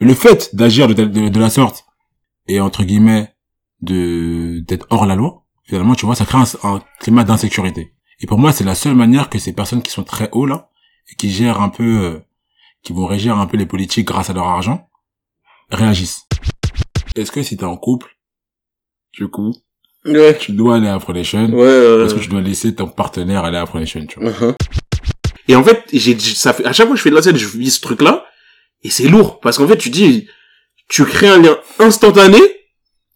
le fait d'agir de, de, de la sorte et entre guillemets de d'être hors la loi, finalement, tu vois, ça crée un, un climat d'insécurité. Et pour moi, c'est la seule manière que ces personnes qui sont très hauts là et qui gèrent un peu, euh, qui vont régir un peu les politiques grâce à leur argent, réagissent. Est-ce que si t'es en couple, du coup, Ouais. tu dois aller à Pronation, Ouais. euh, parce que tu dois laisser ton partenaire aller à Pronation, tu vois? uh-huh. Et en fait, j'ai, ça fait, à chaque fois que je fais de la scène, je vis ce truc-là, et c'est lourd, parce qu'en fait, tu dis, tu crées un lien instantané,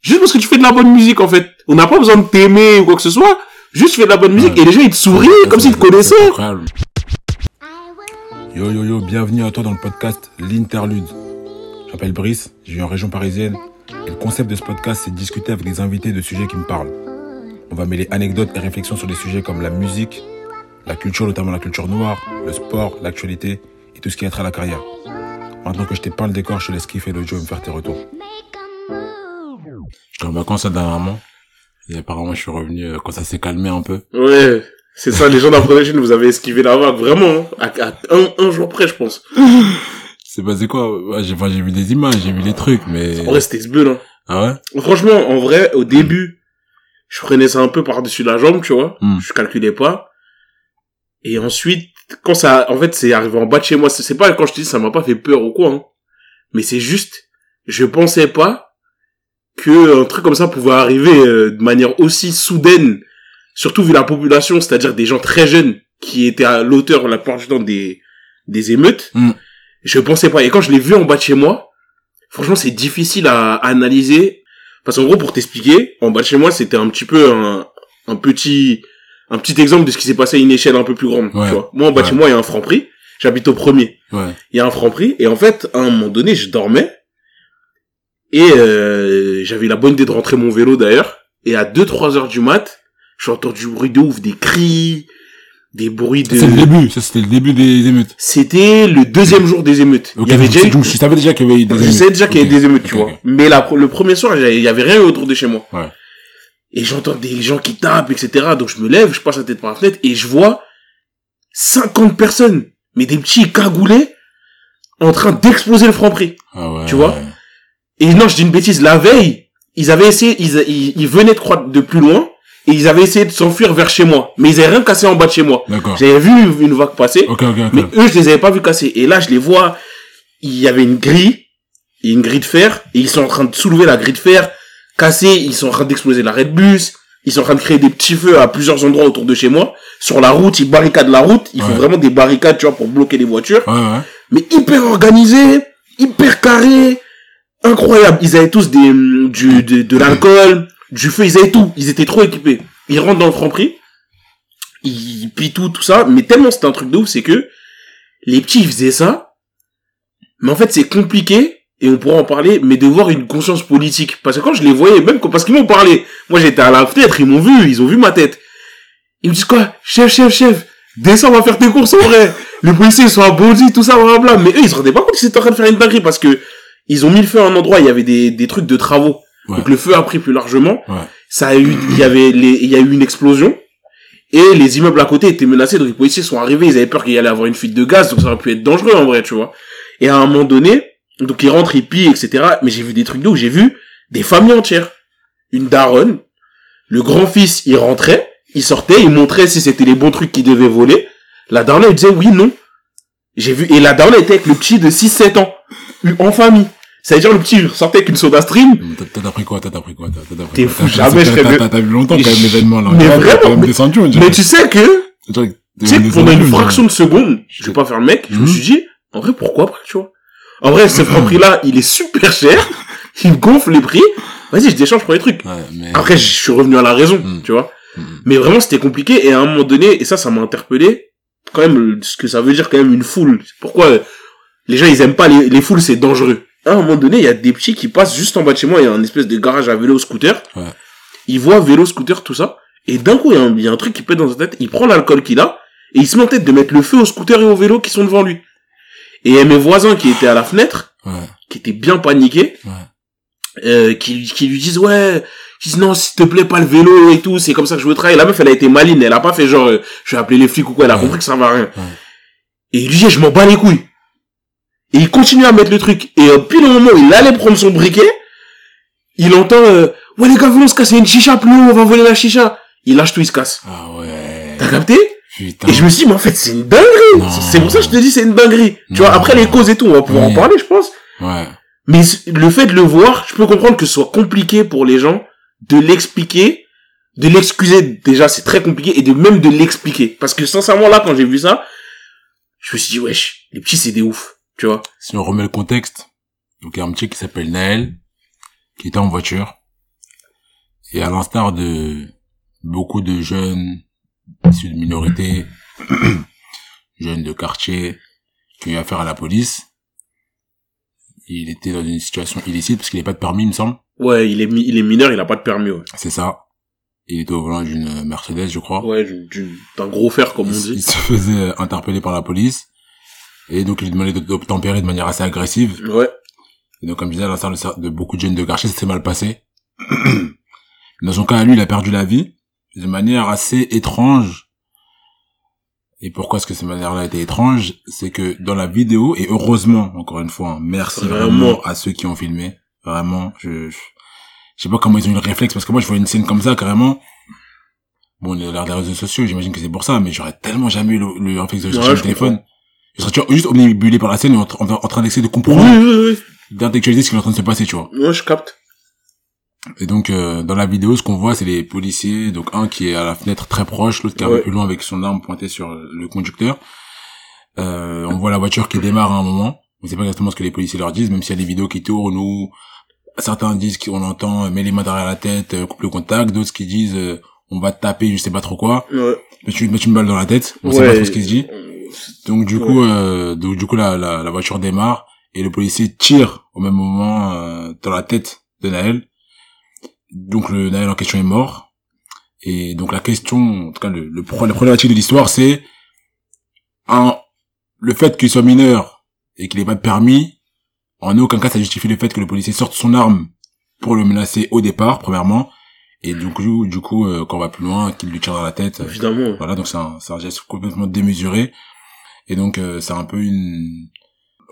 juste parce que tu fais de la bonne musique, en fait. On n'a pas besoin de t'aimer ou quoi que ce soit, juste tu fais de la bonne musique, Ouais. et les gens, ils te sourient, comme s'ils te connaissaient. Yo yo yo, bienvenue à toi dans le podcast L'Interlude. Je m'appelle Brice, je vis en région parisienne. Et le concept de ce podcast, c'est de discuter avec des invités de sujets qui me parlent. On va mêler anecdotes et réflexions sur des sujets comme la musique, la culture, notamment la culture noire, le sport, l'actualité et tout ce qui a trait à la carrière. Maintenant que je t'ai peint le décor, je te laisse kiffer l'audio et me faire tes retours. J'étais en vacances dernièrement. Et apparemment, je suis revenu euh, quand ça s'est calmé un peu. Ouais. C'est ça, les gens d'Aphrodite, vous avez esquivé la vague, vraiment, hein. à, à un, un jour près, je pense. C'est passé quoi? J'ai enfin, vu des images, j'ai vu des trucs, mais... En vrai, c'était ce hein. Ah ouais? Franchement, en vrai, au début, je prenais ça un peu par-dessus la jambe, tu vois. Hmm. Je calculais pas. Et ensuite, quand ça, en fait, c'est arrivé en bas de chez moi. C'est pas quand je te dis ça m'a pas fait peur ou quoi, hein. Mais c'est juste, je pensais pas que un truc comme ça pouvait arriver euh, de manière aussi soudaine, surtout vu la population, c'est-à-dire des gens très jeunes qui étaient à l'auteur la plupart du temps des des émeutes. Hmm. Je pensais pas. Et quand je l'ai vu en bas de chez moi, franchement, c'est difficile à analyser. Parce qu'en gros, pour t'expliquer, en bas de chez moi, c'était un petit peu un, un petit, un petit exemple de ce qui s'est passé à une échelle un peu plus grande. Ouais. Tu vois. Moi, en moi, il y a un franc prix. J'habite au premier. Ouais. Il y a un franc prix. Et en fait, à un moment donné, je dormais. Et euh, j'avais la bonne idée de rentrer mon vélo d'ailleurs. Et à 2-3 heures du mat, j'ai entendu du bruit de ouf, des cris, des bruits de... C'est le début, ça c'était le début des émeutes. C'était le deuxième jour des émeutes. Ok, il y avait donc, déjà je savais déjà qu'il y avait des Je émeutes. savais déjà qu'il y avait des émeutes, tu vois. Mais la, le premier soir, il y avait rien eu autour de chez moi. Ouais. Et j'entends des gens qui tapent, etc. Donc je me lève, je passe la tête par la fenêtre et je vois 50 personnes, mais des petits cagoulés, en train d'exploser le franc prix. Ah ouais. Tu vois Et non, je dis une bêtise, la veille, ils avaient essayé, ils, ils, ils venaient de croître de plus loin, et ils avaient essayé de s'enfuir vers chez moi. Mais ils avaient rien cassé en bas de chez moi. J'avais vu une vague passer, Ok, ok, ok. mais eux, je les avais pas vus casser. Et là, je les vois, il y avait une grille, une grille de fer, et ils sont en train de soulever la grille de fer, casser, ils sont en train d'exploser l'arrêt de bus, ils sont en train de créer des petits feux à plusieurs endroits autour de chez moi. Sur la route, ils barricadent la route, ils font Ouais. vraiment des barricades, tu vois, pour bloquer les voitures. Ouais, ouais. Mais hyper organisé, hyper carré, incroyable. Ils avaient tous des, hum, du, de, de l'alcool, du feu, ils avaient tout. Ils étaient trop équipés. Ils rentrent dans le franc prix, ils pillent tout, tout ça, mais tellement c'était un truc de ouf, c'est que les petits, ils faisaient ça, mais en fait, c'est compliqué, et on pourra en parler, mais de voir une conscience politique. Parce que quand je les voyais, même quand- parce qu'ils m'ont parlé, moi j'étais à la fenêtre, ils m'ont vu, ils ont vu ma tête. Ils me disent quoi? Chef, chef, chef, descends, on va faire tes courses en vrai. Les policiers ils sont abondis, tout ça, blablabla. Mais eux, ils se rendaient pas compte qu'ils étaient en train de faire une dinguerie parce que ils ont mis le feu à un endroit, il y avait des, des trucs de travaux. Ouais. Donc le feu a pris plus largement. Ouais. Ça a eu, il y avait les, il y a eu une explosion. Et les immeubles à côté étaient menacés, donc les policiers sont arrivés, ils avaient peur qu'il y allait avoir une fuite de gaz, donc ça aurait pu être dangereux en vrai, tu vois. Et à un moment donné, donc ils rentrent, ils pillent, etc. Mais j'ai vu des trucs d'où j'ai vu des familles entières. Une daronne, le grand-fils, il rentrait, il sortait, il montrait si c'était les bons trucs qu'il devait voler. La daronne, elle disait oui, non. J'ai vu, et la daronne était avec le petit de 6-7 ans, en famille. Ça veut dire le petit sortait avec une soda stream. T'as- appris quoi? T'as appris quoi? T'es fou, jamais je t'as- vu longtemps quand même l'événement là. Mais vraiment, mais- tu sais que, Tu sais pendant une fraction on de seconde, je vais pas faire le mec, je me Mhm. suis dit, en vrai, pourquoi pas, tu vois? En vrai, ce prix-là, il est super cher, il gonfle les prix. Vas-y, je déchange pour les trucs. Ouais, mais... Après, je suis revenu à la raison, Mhm. tu vois. Mhm. Mais vraiment, c'était compliqué, et à un moment donné, et ça, ça m'a interpellé, quand même, ce que ça veut dire quand même une foule. Pourquoi euh, les gens, ils aiment pas les, les foules, c'est dangereux. À un moment donné, il y a des petits qui passent juste en bas de chez moi, il y a un espèce de garage à vélo, scooter. Ouais. Ils voient vélo, scooter, tout ça. Et d'un coup, il y, a un- il y a un truc qui pète dans sa tête, il prend l'alcool qu'il a, et il se met en tête de mettre le feu au scooter et au vélo qui sont devant lui. Et il y a mes voisins qui étaient à la fenêtre, Ouais, qui étaient bien paniqués, ouais. euh, qui, qui lui disent ouais, qui disent non s'il te plaît pas le vélo et tout, c'est comme ça que je veux travailler. La meuf elle a été maline, elle a pas fait genre euh, je vais appeler les flics ou quoi, elle a Ouais. compris que ça va rien. Et il lui dit je m'en bats les couilles. Et il continue à mettre le truc. Et euh, puis le moment où il allait prendre son briquet, il entend, euh, ouais les gars, venez on se casse, il y a une chicha plus haut, on va voler la chicha. Il lâche tout, il se casse. Ah ouais. T'as capté? Putain. Et je me suis dit, mais en fait, c'est une dinguerie. C'est pour ça que je te dis, c'est une dinguerie. Tu vois, après les causes et tout, on va pouvoir Oui. en parler, je pense. Ouais. Mais le fait de le voir, je peux comprendre que ce soit compliqué pour les gens de l'expliquer, de l'excuser déjà, c'est très compliqué, et de même de l'expliquer. Parce que sincèrement, là, quand j'ai vu ça, je me suis dit, wesh, les petits, c'est des ouf. Tu vois Si on remet le contexte, donc il y a un petit qui s'appelle Naël, qui était en voiture, et à l'instar de beaucoup de jeunes issus de minorités, jeunes de quartier, qui ont eu affaire à la police, il était dans une situation illicite parce qu'il n'avait pas de permis, il me semble. Ouais, il est, il est mineur, il a pas de permis, ouais. C'est ça. Il était au volant d'une Mercedes, je crois. Ouais, d'un gros fer, comme on dit. il se faisait euh, interpeller par la police. Et donc, il lui demandait d'obtempérer de manière assez agressive. Ouais. Et donc, comme je disais, à l'instar de, de beaucoup de jeunes de quartier, ça s'est mal passé. Dans son cas, à lui, il a perdu la vie de manière assez étrange. Et pourquoi est-ce que cette manière-là été étrange? C'est que dans la vidéo, et heureusement, encore une fois, hein, merci Vraiment. vraiment à ceux qui ont filmé. Vraiment, je, je, je sais pas comment ils ont eu le réflexe, parce que moi, je vois une scène comme ça, carrément. Bon, on est dans les réseaux sociaux, j'imagine que c'est pour ça, mais j'aurais tellement jamais eu le, le réflexe de chercher le téléphone. Je serais tu vois, juste omnibulé par la scène en, en, en train d'essayer de comprendre, oui, oui. d'intellectualiser ce qui est en train de se passer, tu vois. Ouais, je capte. Et donc euh, dans la vidéo, ce qu'on voit, c'est les policiers, donc un qui est à la fenêtre très proche, l'autre qui est un peu plus loin avec son arme pointée sur le conducteur. Euh, on voit la voiture qui démarre à un moment. On sait pas exactement ce que les policiers leur disent, même s'il y a des vidéos qui tournent où certains disent qu'on entend euh, mets les mains derrière la tête, euh, coupe le contact, d'autres qui disent euh, on va te taper, je sais pas trop quoi, Ouais. mais tu mettre une balle dans la tête, on sait Ouais. pas trop ce qui se dit. Donc du coup, euh, donc du coup la, la, la voiture démarre et le policier tire au même moment euh, dans la tête de Naël. Donc le Naël en question est mort. Et donc la question, en tout cas le, le pro- la problématique de l'histoire, c'est un le fait qu'il soit mineur et qu'il n'ait pas de permis. En aucun cas ça justifie le fait que le policier sorte son arme pour le menacer au départ, premièrement. Et du coup, du coup, euh, quand on va plus loin, qu'il lui tire dans la tête. euh, Évidemment. voilà, donc c'est un, un geste complètement démesuré. Et donc, euh, c'est un peu une...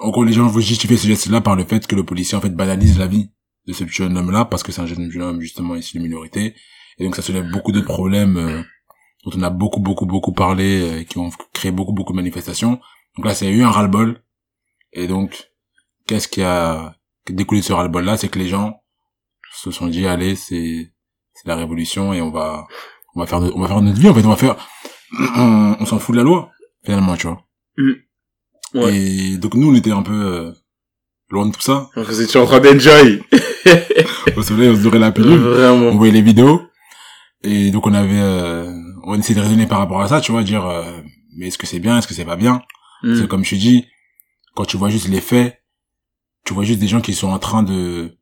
En gros, les gens vont justifier ce geste-là par le fait que le policier, en fait, banalise la vie de ce jeune homme-là, parce que c'est un jeune, homme, justement, issu de minorité. Et donc, ça soulève beaucoup de problèmes euh, dont on a beaucoup, beaucoup, beaucoup parlé, euh, qui ont créé beaucoup, beaucoup de manifestations. Donc là, c'est eu un ras-le-bol. Et donc, qu'est-ce qui a découlé de ce ras-le-bol-là? C'est que les gens se sont dit, allez, c'est c'est la révolution et on va on va faire de- on va faire notre vie en fait on va faire on, on s'en fout de la loi finalement tu vois Ouais. et donc nous on était un peu euh, loin de tout ça Vous étiez en train d'enjoy. au soleil on se dorait la pilule on Vraiment. voyait les vidéos et donc on avait euh, on essayait de raisonner par rapport à ça tu vois dire euh, mais est-ce que c'est bien est-ce que c'est pas bien? Mm. c'est comme je te dis quand tu vois juste les faits tu vois juste des gens qui sont en train de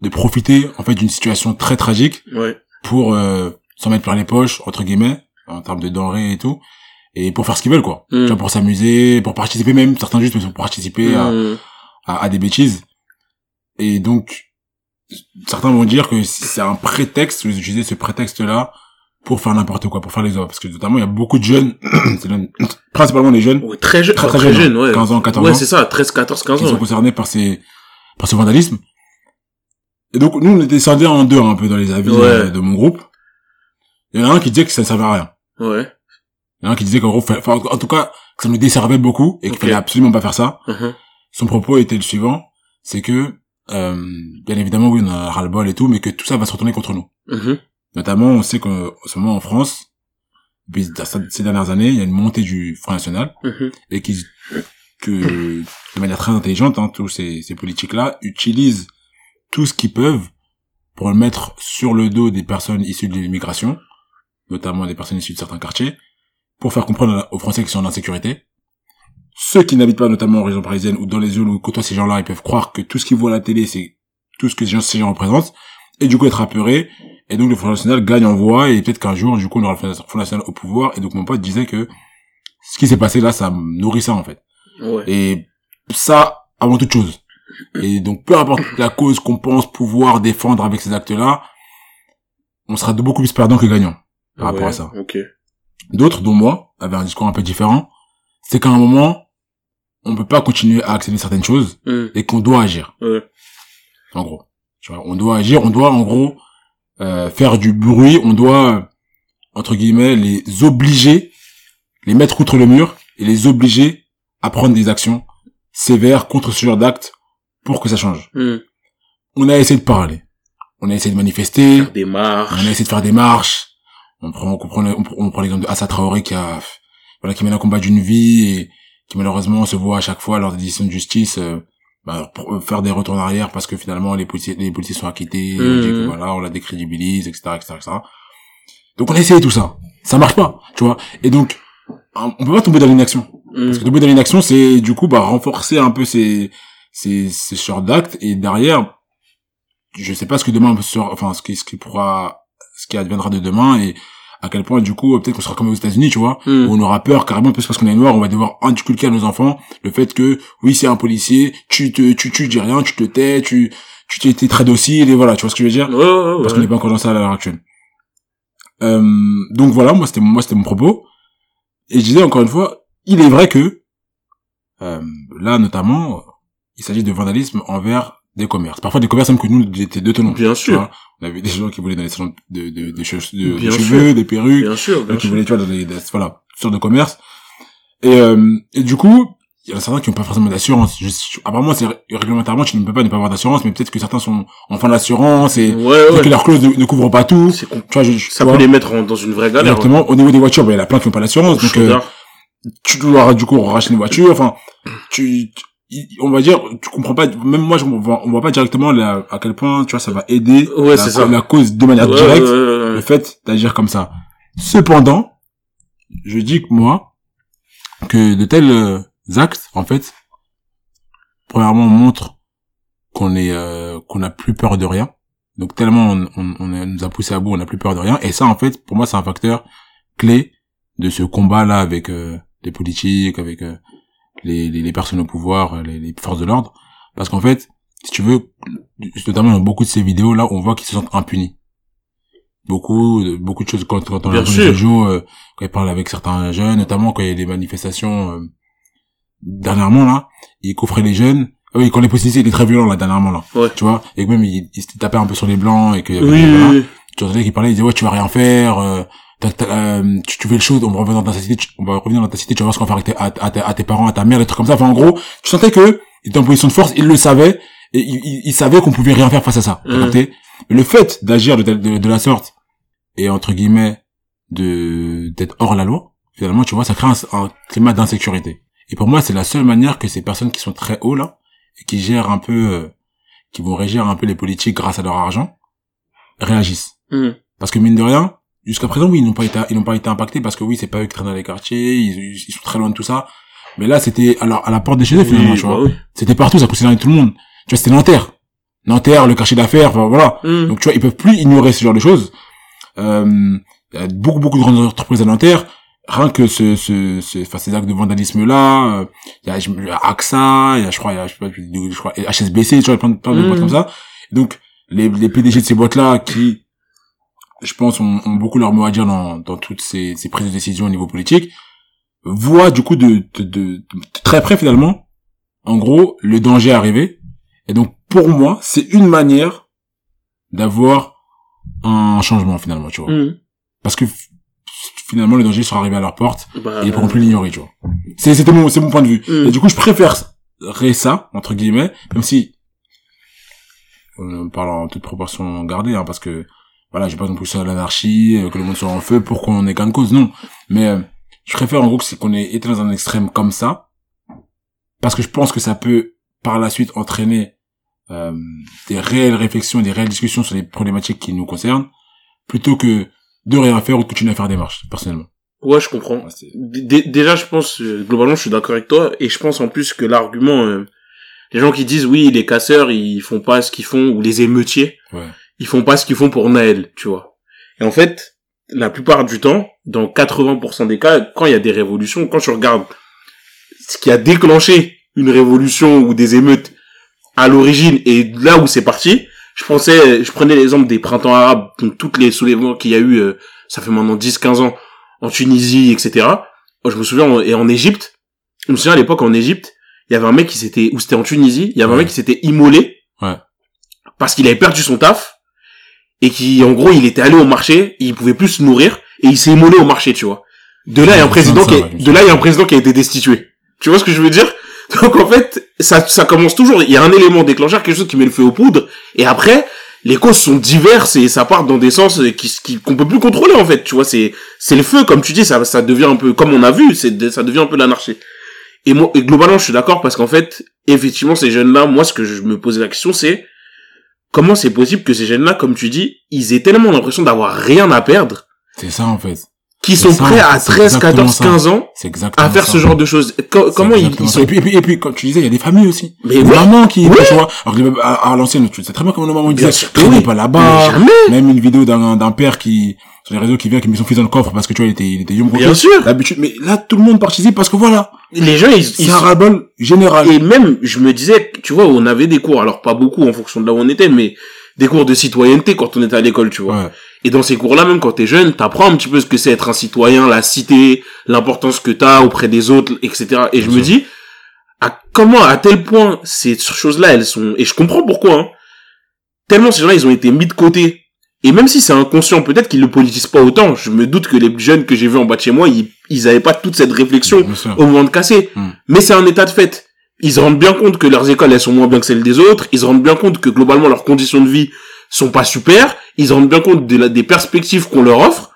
de profiter en fait d'une situation très tragique Ouais. pour euh, s'en mettre plein les poches entre guillemets en termes de denrées et tout et pour faire ce qu'ils veulent quoi Mm. tu vois pour pour pour participer même certains juste pour participer à, Mm. à, à des bêtises et donc certains vont dire que c'est un prétexte vous utilisez ce prétexte là pour faire n'importe quoi pour faire les œuvres parce que notamment il y a beaucoup de jeunes principalement les jeunes Ouais, très jeune, très très, très, jeune, jeunes ouais. 15 ans 14 Ouais, ans c'est ça, 13, 14, 15 qui sont ans. concernés par ces par ce vandalisme et donc nous on était scindés en deux un peu dans les avis Ouais. euh, de mon groupe il y en a un qui disait que ça ne servait à rien Ouais. Il y en a qui disait qu'en gros, enfin, en tout cas, que ça nous desservait beaucoup et qu'il Ok. fallait absolument pas faire ça. Mhm. Son propos était le suivant, c'est que, euh, bien évidemment, oui, on a ras-le-bol et tout, mais que tout ça va se retourner contre nous. Mhm. Notamment, on sait qu'en ce moment, en France, depuis ces dernières années, il y a une montée du Front National Mhm. et qui, que, de manière très intelligente, hein, tous ces, ces politiques-là utilisent tout ce qu'ils peuvent pour le mettre sur le dos des personnes issues de l'immigration, notamment des personnes issues de certains quartiers, pour faire comprendre aux Français qu'ils sont en insécurité. Ceux qui n'habitent pas notamment en région parisienne ou dans les zones où côtoient ces gens-là, ils peuvent croire que tout ce qu'ils voient à la télé, c'est tout ce que ces gens, ces gens représentent, et du coup être apeurés, et donc le Front National gagne en voix, et peut-être qu'un jour, du coup, on aura le Front National au pouvoir, et donc mon pote disait que ce qui s'est passé là, ça nourrit ça, en fait. Ouais. Et ça, avant toute chose. Et donc, peu importe la cause qu'on pense pouvoir défendre avec ces actes-là, on sera de beaucoup plus perdant que gagnant par rapport à ça. Ok. D'autres, dont moi, avaient un discours un peu différent. C'est qu'à un moment, on peut pas continuer à accepter certaines choses Mm. et qu'on doit agir. En gros, tu vois, on doit agir, on doit en gros euh, faire du bruit, on doit entre guillemets les obliger, les mettre outre le mur et les obliger à prendre des actions sévères contre ce genre d'actes pour que ça change. Mm. On a essayé de parler, on a essayé de manifester, Faire des marches. on a essayé de faire des marches. On prend, on prend, on prend, on prend l'exemple de Assa Traoré qui a, voilà, qui mène un combat d'une vie et qui malheureusement se voit à chaque fois lors des décisions de justice, euh, bah, euh, faire des retours en arrière parce que finalement les policiers, les policiers sont acquittés, que voilà, on la décrédibilise, etc., etc., etc. Donc on a essayé tout ça. Ça marche pas, tu vois. Et donc, on peut pas tomber dans l'inaction. Mm. Parce que tomber dans l'inaction, c'est du coup bah renforcer un peu ces ces ces sortes d'actes et derrière, je sais pas ce que demain sera, enfin ce qui ce qui pourra, qui adviendra de demain et à quel point du coup peut-être qu'on sera comme aux États-Unis, tu vois, Mm. où on aura peur carrément parce qu'on est noir, on va devoir inculquer à nos enfants le fait que oui c'est un policier, tu te tu tu dis rien, tu te tais, tu tu t'es t'es très docile et voilà, tu vois ce que je veux dire? Ouais, ouais, ouais. parce qu'on n'est pas encore dans ça à l'heure actuelle. Euh, donc voilà, moi c'était moi c'était mon propos. Et je disais encore une fois, il est vrai que euh, là notamment, il s'agit de vandalisme envers des commerces. Parfois des commerces même que nous étaient deux tenons. Bien sûr. vois, on avait des gens qui voulaient dans les salons de, de, de, de- cheveux, des perruques, Bien sûr, bien qui voulaient, tu vois, dans des, des- voilà, sortes de commerces. Et, euh, et du coup, il y en a certains qui n'ont pas forcément d'assurance. Apparemment, c'est réglementairement, tu ne peux pas ne pas avoir d'assurance, mais peut-être que certains sont en fin d'assurance et Ouais, ouais. que leur clause ne, ne couvre pas tout. Tu vois, je, je- Ça tu peut vois, les mettre en- dans une vraie galère. Exactement. Au niveau des voitures, ben, il y en a plein qui n'ont pas l'assurance. ouais. Donc, euh, tu dois, du coup, racheter une voiture. Enfin, tu, tu- on va dire, tu comprends pas, même moi, je, on voit, on voit pas directement la- à quel point, tu vois, ça va aider Ouais, la, c'est ça. la cause de manière Ouais, directe, ouais, le fait d'agir comme ça. Cependant, je dis que moi, que de tels euh, actes, en fait, premièrement, montrent qu'on est, euh, qu'on n'a plus peur de rien. Donc tellement on, on, on a- nous a poussé à bout, on n'a plus peur de rien. Et ça, en fait, pour moi, c'est un facteur clé de ce combat-là avec euh, les politiques, avec euh, les, les, les personnes au pouvoir, euh, les, les forces de l'ordre. Parce qu'en fait, si tu veux, notamment dans beaucoup de ces vidéos-là, on voit qu'ils se sentent impunis. Beaucoup, de- beaucoup de choses quand, quand on Bien sûr. les jour, euh, quand ils parlent avec certains jeunes, notamment quand il y a des manifestations, euh, dernièrement, là, ils coffraient les jeunes. Ah Oui, quand les policiers étaient très violents, là, dernièrement, là. Ouais. Tu vois, et que même, ils, ils se tapaient un peu sur les blancs, et que, Oui, voilà tu entendais qu'il parlait, il disait ouais tu vas rien faire, euh, euh, tu, tu fais le show, on va revenir dans ta cité, tu- on va revenir dans ta cité, tu vas voir ce qu'on va faire avec tes, à, à tes- à tes parents, à ta mère, des trucs comme ça. Enfin en gros, tu sentais que il était en position de force, il le savait et il, il, il savait qu'on pouvait rien faire face à ça. Mais le fait d'agir de, de, de la sorte et entre guillemets de d'être hors la loi, finalement tu vois, ça crée un, un climat d'insécurité. Et pour moi, c'est la seule manière que ces personnes qui sont très hauts là et qui gèrent un peu, euh, qui vont régir un peu les politiques grâce à leur argent, réagissent. Mhm. Parce que mine de rien, jusqu'à présent, oui, ils n'ont pas été, ils n'ont pas été impactés parce que oui, c'est pas eux qui traînent dans les quartiers, ils, ils sont très loin de tout ça. Mais là, c'était à la, à la porte de chez eux, finalement, Oui, tu bah vois. oui. C'était partout, ça concernait tout le monde. Tu vois, c'était Nanterre. Nanterre, le quartier d'affaires, enfin, voilà. Mhm. Donc, tu vois, ils peuvent plus ignorer ce genre de choses. Euh, y a beaucoup, beaucoup de grandes entreprises à Nanterre. Rien que ce, ce, ce, enfin, ces actes de vandalisme-là, euh, il y a, y AXA, il y a, je crois, il y a, je sais pas, je crois, HSBC, tu vois, plein de, plein de Mhm. boîtes comme ça. Donc, les, les PDG de ces boîtes-là qui, je pense, ont, ont beaucoup leur mot à dire dans, dans toutes ces, ces prises de décision au niveau politique, voient du coup de, de, de, de très près finalement, en gros, le danger arriver. Et donc, pour moi, c'est une manière d'avoir un changement finalement, tu vois. Mhm. Parce que finalement, le danger sera arrivé à leur porte Bah, et ils pourront plus l'ignorer, tu vois. C'est, c'était mon, c'est mon point de vue. Mhm. Et du coup, je préférerais ça, entre guillemets, même si, on parle en toute proportion gardée, hein, parce que, voilà, j'ai pas non plus ça à l'anarchie, euh, que le monde soit en feu pour qu'on ait de cause, non. Mais, euh, je préfère en gros que c'est qu'on ait été dans un extrême comme ça, parce que je pense que ça peut, par la suite, entraîner, euh, des réelles réflexions, des réelles discussions sur les problématiques qui nous concernent, plutôt que de rien faire ou de continuer à faire des marches, personnellement. Ouais, je comprends. Déjà, je pense, euh, globalement, je suis d'accord avec toi, et je pense en plus que l'argument, euh, les gens qui disent, oui, les casseurs, ils font pas ce qu'ils font, ou les émeutiers, ouais. Ils font pas ce qu'ils font pour Naël, tu vois. Et en fait, la plupart du temps, dans 80% des cas, quand il y a des révolutions, quand je regarde ce qui a déclenché une révolution ou des émeutes à l'origine et là où c'est parti, je pensais, je prenais l'exemple des printemps arabes, donc toutes les soulèvements qu'il y a eu, euh, ça fait maintenant 10-15 ans, en Tunisie, etc. Moi, je me souviens, en- et en Égypte, je me souviens à l'époque en Égypte, il y avait un mec qui s'était, ou c'était en Tunisie, il y avait un mec qui s'était immolé. Ouais. Parce qu'il avait perdu son taf. Et qui, en gros, il était allé au marché, il pouvait plus se nourrir, et il s'est immolé au marché, tu vois. De là, il y a un président qui, de là, il y a un président qui a été destitué. Tu vois ce que je veux dire? Donc, en fait, ça, ça commence toujours, il y a un élément déclencheur, quelque chose qui met le feu aux poudres, et après, les causes sont diverses et ça part dans des sens qui, qui, qu'on peut plus contrôler, en fait, tu vois, c'est, c'est le feu, comme tu dis, ça, ça devient un peu, comme on a vu, c'est, ça devient un peu l'anarchie. Et moi, et globalement, je suis d'accord parce qu'en fait, effectivement, ces jeunes-là, moi, ce que je me posais la question, c'est comment c'est possible que ces jeunes-là, comme tu dis, ils aient tellement l'impression d'avoir rien à perdre, C'est ça, en fait. C'est sont ça, prêts à c'est 13, exactement 14, ça. 15 ans à faire ça. ce genre de choses. Co- comment ils, ils sont... Et puis, et puis, et puis, comme tu disais, il y a des familles aussi. Mais Des oui, mamans qui, tu vois, alors que à, à l'ancienne, tu sais très bien comment nos mamans disaient, traînez oui. pas là-bas. Même une vidéo d'un, d'un père qui, sur les réseaux qui vient, qui met son fils dans le coffre parce que tu vois, il était, il était yum bien sûr. D'habitude, mais là, tout le monde participe parce que voilà. Les gens, ils, ils C'est un général. Et même, je me disais, tu vois, on avait des cours, alors pas beaucoup en fonction de là où on était, mais des cours de citoyenneté quand on était à l'école, tu vois. Ouais. Et dans ces cours-là, même quand t'es jeune, t'apprends un petit peu ce que c'est être un citoyen, la cité, l'importance que t'as auprès des autres, etc. Et je me dis, à comment, à tel point, ces choses-là, elles sont, et je comprends pourquoi, hein. Tellement ces gens-là, ils ont été mis de côté. Et même si c'est inconscient, peut-être qu'ils le politisent pas autant. Je me doute que les jeunes que j'ai vus en bas de chez moi, ils, ils avaient pas toute cette réflexion au moment de casser. Hmm. Mais c'est un état de fait. Ils se rendent bien compte que leurs écoles, elles sont moins bien que celles des autres. Ils se rendent bien compte que globalement, leurs conditions de vie sont pas super. Ils rendent bien compte des perspectives qu'on leur offre.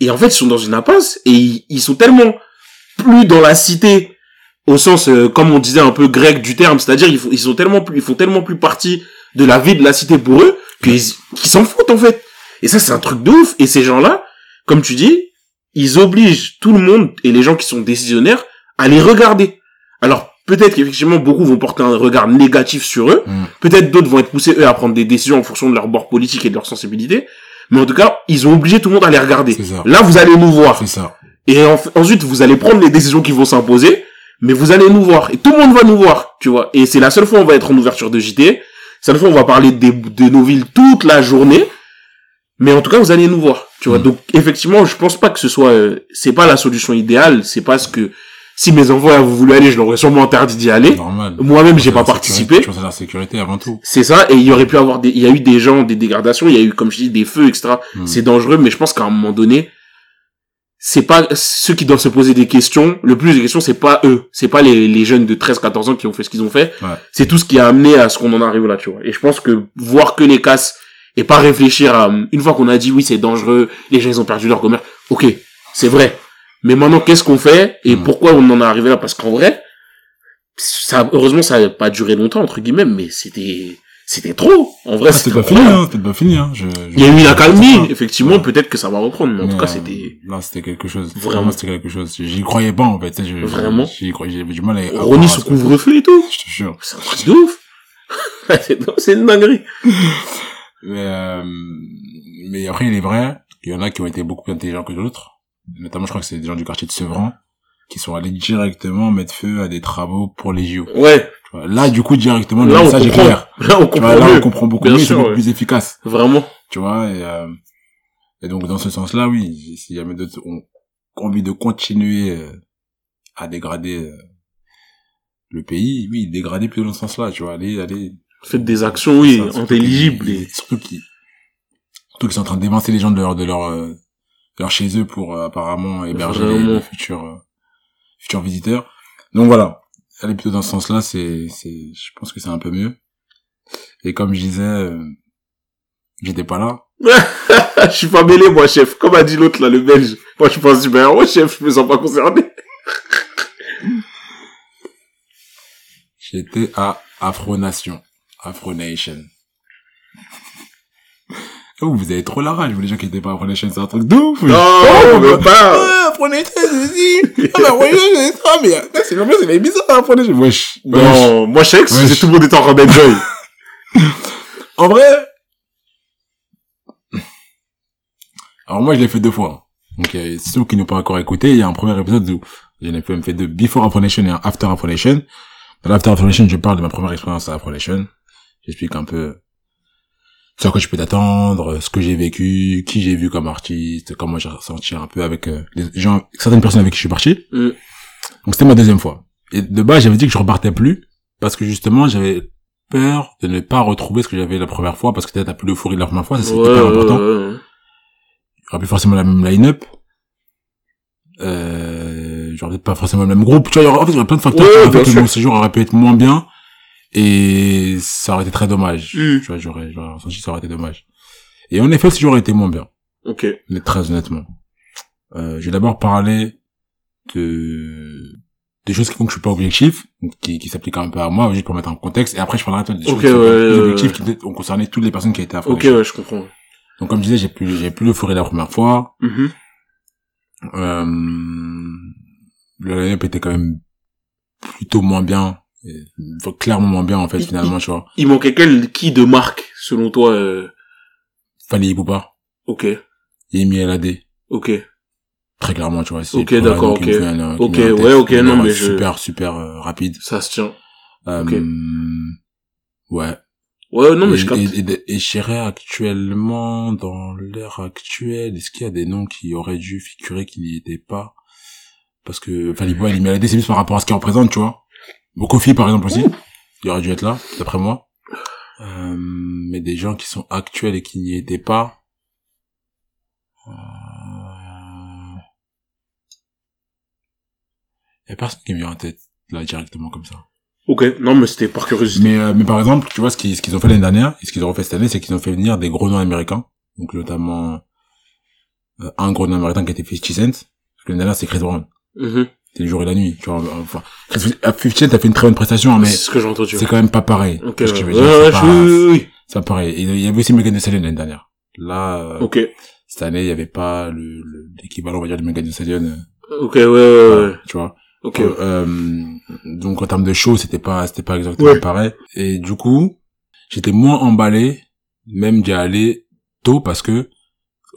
Et en fait, ils sont dans une impasse. Et ils, sont tellement plus dans la cité, au sens, euh, comme on disait, un peu grec du terme. C'est-à-dire, ils, sont tellement plus, ils font tellement plus partie de la vie de la cité pour eux, qu'ils qu'ils s'en foutent, en fait. Et ça, c'est un truc de ouf. Et ces gens-là, comme tu dis, ils obligent tout le monde et les gens qui sont décisionnaires à les regarder. Alors, peut-être qu'effectivement, beaucoup vont porter un regard négatif sur eux. Mm. Peut-être d'autres vont être poussés, eux, à prendre des décisions en fonction de leur bord politique et de leur sensibilité. Mais en tout cas, ils ont obligé tout le monde à les regarder. Là, vous allez nous voir. C'est ça. Et en- ensuite, vous allez prendre les décisions qui vont s'imposer, mais vous allez nous voir. Et tout le monde va nous voir, tu vois. Et c'est la seule fois où on va être en ouverture de JT. C'est la seule fois où on va parler des, de nos villes toute la journée. Mais en tout cas, vous allez nous voir, tu vois. Mm. Donc, effectivement, je pense pas que ce soit, euh, c'est pas la solution idéale. C'est pas ce que, si mes enfants avaient voulu aller, je leur aurais sûrement interdit d'y aller. Normal. Moi-même, j'ai pas participé. Je pense à la sécurité avant tout. C'est ça, et il y aurait pu avoir des, il y a eu des gens, des dégradations, il y a eu, comme je dis, des feux, etc. Mm. C'est dangereux, mais je pense qu'à un moment donné, c'est pas ceux qui doivent se poser des questions, le plus de questions, c'est pas eux, c'est pas les, les jeunes de 13, 14 ans qui ont fait ce qu'ils ont fait, Ouais. c'est tout ce qui a amené à ce qu'on en arrive là, tu vois. Et je pense que voir que les casses et pas réfléchir à, une fois qu'on a dit oui, c'est dangereux, les gens ils ont perdu leur commerce, ok, c'est vrai. Mais maintenant, qu'est-ce qu'on fait et Mm. pourquoi on en est arrivé là? Parce qu'en vrai, ça, heureusement, ça n'a pas duré longtemps, entre guillemets, mais c'était, c'était trop. En vrai, Ah, c'était pas hein. C'était pas fini, hein. Je, je- Il y a eu une accalmie, effectivement, Ouais. peut-être que ça va reprendre, mais en Mais, tout cas, euh, c'était, Là, c'était quelque chose. Vraiment. C'était quelque chose. J'y croyais pas, en fait. je- Vraiment. J'y croyais, j'avais du mal à. Ronnie ce- couvre-feu et tout. Je te jure. C'est un truc de ouf. c'est une dinguerie. Mais, euh, mais après, il est vrai qu'il y en a qui ont été beaucoup plus intelligents que d'autres. Notamment, je crois que c'est des gens du quartier de Sevran qui sont allés directement mettre feu à des travaux pour les JO. Ouais. Là, du coup, directement, le Là, message est clair. Là, on vois, comprend là, on comprend beaucoup Bien mieux, c'est beaucoup ouais. plus efficace. Vraiment. Tu vois, et, euh, et donc, dans ce sens-là, oui, si jamais d'autres ont envie de continuer euh, à dégrader euh, le pays, oui, dégrader plutôt dans ce sens-là, tu vois, aller, aller Faites des actions, oui, intelligibles. Surtout qu'ils, surtout qu'ils sont en train d'évincer les gens de leur, de leur, leur chez eux pour, euh, apparemment, héberger les, les futurs, euh, futurs visiteurs. Donc voilà. Aller plutôt dans ce sens-là, c'est, c'est, je pense que c'est un peu mieux. Et comme je disais, euh, j'étais pas là. je suis pas mêlé, moi, chef. Comme a dit l'autre, là, le belge. Moi, je pense super héros, chef. Je me sens pas concerné. J'étais à Afro-Nation. Afro-Nation. Oh, vous avez trop la rage, vous les gens qui étaient pas à Afro-Nation, c'est un truc de ouf. Non, on veut pas. Ah, Afro-Nation, ceci. Ah, bah, ouais, ouais, ça, mais, c'est vraiment, c'est bizarre, Afro-Nation. Wesh. Wesh. Non, moi, je sais que tout le monde était en train d'enjoy. En vrai. Alors, moi, je l'ai fait deux fois. Donc, euh, ceux qui n'ont pas encore écouté, il y a un premier épisode où j'en ai fait, fait deux Before Afro-Nation et un After Afro-Nation. Dans l'After Afro-Nation, je parle de ma première expérience à Afro-Nation. J'explique un peu ce à quoi je peux t'attendre, ce que j'ai vécu, qui j'ai vu comme artiste, comment j'ai ressenti un peu avec euh, les gens, certaines personnes avec qui je suis parti. Mm. Donc c'était ma deuxième fois. Et de base, j'avais dit que je repartais plus, parce que justement, j'avais peur de ne pas retrouver ce que j'avais la première fois, parce que t'as plus d'euphorie de la première fois, ça c'est Ouais, hyper important. ouais, ouais. Il y aura plus forcément la même line-up. Euh, j'aurais peut-être pas forcément le même groupe. Tu vois, il y aura, en fait, il y aurait plein de facteurs qui fait que mon séjour aurait pu être moins bien. Et ça aurait été très dommage. Mm. Tu vois, j'aurais, j'aurais ressenti ça aurait été dommage. Et en effet, le séjour aurait été moins bien. Ok. Mais très honnêtement. Euh, je vais d'abord parler de, des choses qui font que je suis pas objectif, qui, qui s'appliquent un peu à moi, juste pour mettre en contexte. Et après, je parlerai des choses qui sont ouais, ouais. qui ont concerné toutes les personnes qui étaient à Ok, ouais, je comprends. Donc, comme je disais, j'ai plus, j'ai plus l'euphorie la première fois. Mhm. Euh, le line-up était quand même plutôt moins bien. Enfin, clairement moins bien, en fait, Il- finalement, tu vois. Il manquait quel, qui de marque, selon toi, euh... Fallait Poupa. ok, Et Emi LAD. ok. Très clairement, tu vois. Ok, d'accord, ok. vient, euh, Ok, ouais, ok, Il non, mais je- Super, super euh, rapide. Ça se tient. Euh, Ok. Ouais. Ouais, non, mais et, je capte. et, et, et je dirais actuellement, dans l'ère actuelle, est-ce qu'il y a des noms qui auraient dû figurer qui n'y étaient pas? Parce que Falibois, il m'a c'est plus par rapport à ce qu'il représente, tu vois. Bokofi, par exemple, aussi. Il aurait dû être là, d'après moi. Euh, mais des gens qui sont actuels et qui n'y étaient pas. Euh... Il y a personne qui me vient en tête, là, directement comme ça. Ok, non, mais c'était par curiosité. Mais, euh, mais par exemple, tu vois, ce qu'ils, ce qu'ils ont fait l'année dernière, et ce qu'ils ont refait cette année, c'est qu'ils ont fait venir des gros noms américains. Donc, notamment, euh, un gros nom américain qui était 50 Cent. Parce que l'année dernière, c'est Chris Brown. Mhm. C'est le jour et la nuit, tu vois. Enfin, Chris, 50 Cent a fait une très bonne prestation, mais C'est ce que j'ai entendu. c'est quand même pas pareil. Ok, C'est ce que je veux dire, ouais, c'est pas, oui, oui, c'est pas pareil. Et il y avait aussi Megan Thee Stallion l'année dernière. Là, euh, Ok, cette année, il y avait pas le, le- l'équivalent, on va dire, de Megan Thee Stallion. euh, ok, ouais, ouais, ouais. tu vois. Ok, Euh, euh, donc en termes de show, c'était pas c'était pas exactement Ouais. pareil. Et du coup, j'étais moins emballé, même d'y aller tôt parce que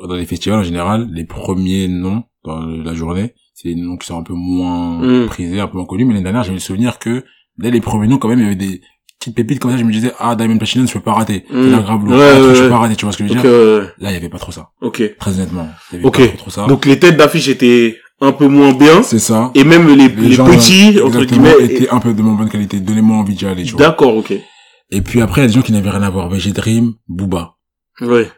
dans les festivals en général, les premiers noms dans la journée, c'est des noms qui sont un peu moins Mm. prisés, un peu moins connus. Mais l'année dernière, j'ai le souvenir que dès les premiers noms, quand même, il y avait des petites pépites comme ça. Je me disais ah Diamond Platinum, je peux pas rater. Mm. C'est grave. Ouais, Ah, ouais, je peux pas rater. Tu vois ce que je veux dire? Là, il y avait pas trop ça. ok. Très honnêtement, il y avait Ok. pas trop, ça. Donc les têtes d'affiche étaient un peu moins bien, c'est ça. et même les, les, gens, petits, entre guillemets, étaient un peu de moins bonne qualité. Donnez-moi envie d'y aller, tu vois. d'accord, ok. Et puis après, il y a des gens qui n'avaient rien à voir. VG Dream, Booba. Ouais.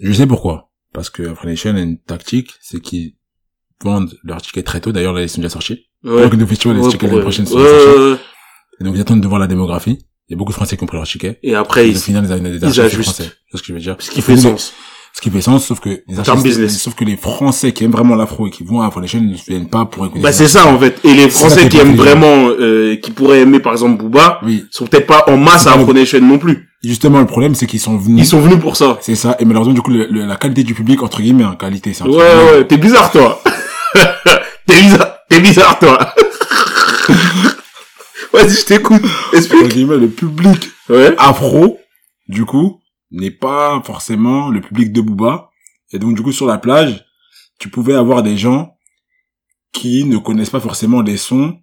Je sais pourquoi. Parce que Afro Nation a une tactique, c'est qu'ils vendent leurs tickets très tôt. D'ailleurs, là, ils sont déjà sortis. Ouais. Donc, le festival, les Ouais, tickets l'année prochaine sont sortis. Et donc, ils attendent de voir la démographie. Il y a beaucoup de Français qui ont pris leurs tickets. Et après, Et ils, au final, ils ils ajustent. C'est ce que je veux dire. ce qui fait sens. Ce qui fait sens, sauf que les artistes, business. sauf que les Français qui aiment vraiment l'afro et qui vont à Afro Nation ne viennent pas pour écouter Bah c'est ça en fait. Et les Français qui aiment vraiment, euh, qui pourraient aimer par exemple Booba, Oui. sont peut-être pas en masse à Afro Nation non plus. Justement, le problème, c'est qu'ils sont venus. Ils sont venus pour ça. C'est ça. Et malheureusement, du coup, le- le- la qualité du public, entre guillemets, en qualité, c'est un Ouais, ouais, t'es bizarre toi. T'es bizarre, t'es bizarre toi. Vas-y, je t'écoute. Explique. le public Ouais. afro, du coup, n'est pas forcément le public de Booba. Et donc, du coup, sur la plage, tu pouvais avoir des gens qui ne connaissent pas forcément les sons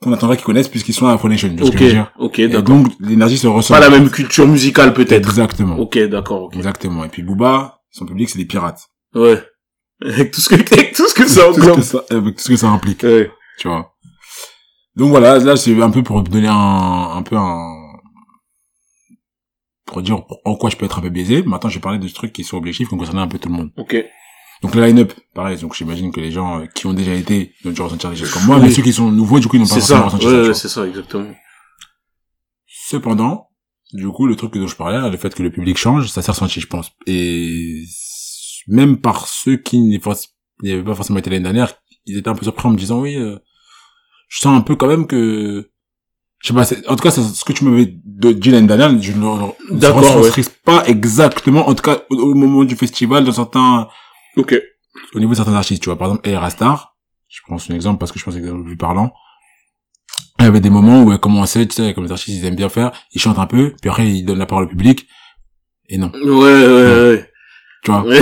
qu'on attendrait qu'ils connaissent puisqu'ils sont à Afro Nation. Ok, que je veux dire ok, d'accord. donc, l'énergie se ressent. Pas la même culture musicale peut-être. Exactement. Ok, d'accord, ok. Exactement. Et puis, Booba, son public, c'est des pirates. Ouais. Avec tout ce que, avec tout ce que ça Tout ce que englobe. ça, avec tout ce que ça implique. Ouais. tu vois. Donc voilà, là c'est un peu pour donner un, un peu un, pour dire en quoi je peux être un peu biaisé. Maintenant, je vais parler de trucs qui sont objectifs, qui concernent un peu tout le monde. Ok. Donc le line-up, pareil. Donc j'imagine que les gens euh, qui ont déjà été, ils ont dû ressentir des choses comme moi, mais ceux qui sont nouveaux, du coup, ils n'ont pas forcément ressenti Ouais, ça. ouais, c'est ça, exactement. Cependant, du coup, le truc dont je parlais, le fait que le public change, ça s'est ressenti, je pense. Et même par ceux qui n'y n'avaient pas forcément été l'année dernière, ils étaient un peu surpris en me disant, oui, euh, je sens un peu quand même que, je sais pas, en tout cas, c'est ce que tu m'avais dit l'année dernière, je ne le retranscris pas exactement, en tout cas, au, au moment du festival, dans certains, Ok. au niveau de certains artistes, tu vois, par exemple, Air Star, je prends son exemple parce que je pense que c'est le plus parlant, il y avait des moments où elle commençait, tu sais, comme les artistes, ils aiment bien faire, ils chantent un peu, puis après, ils donnent la parole au public, et non, Ouais, ouais, ouais. Tu vois.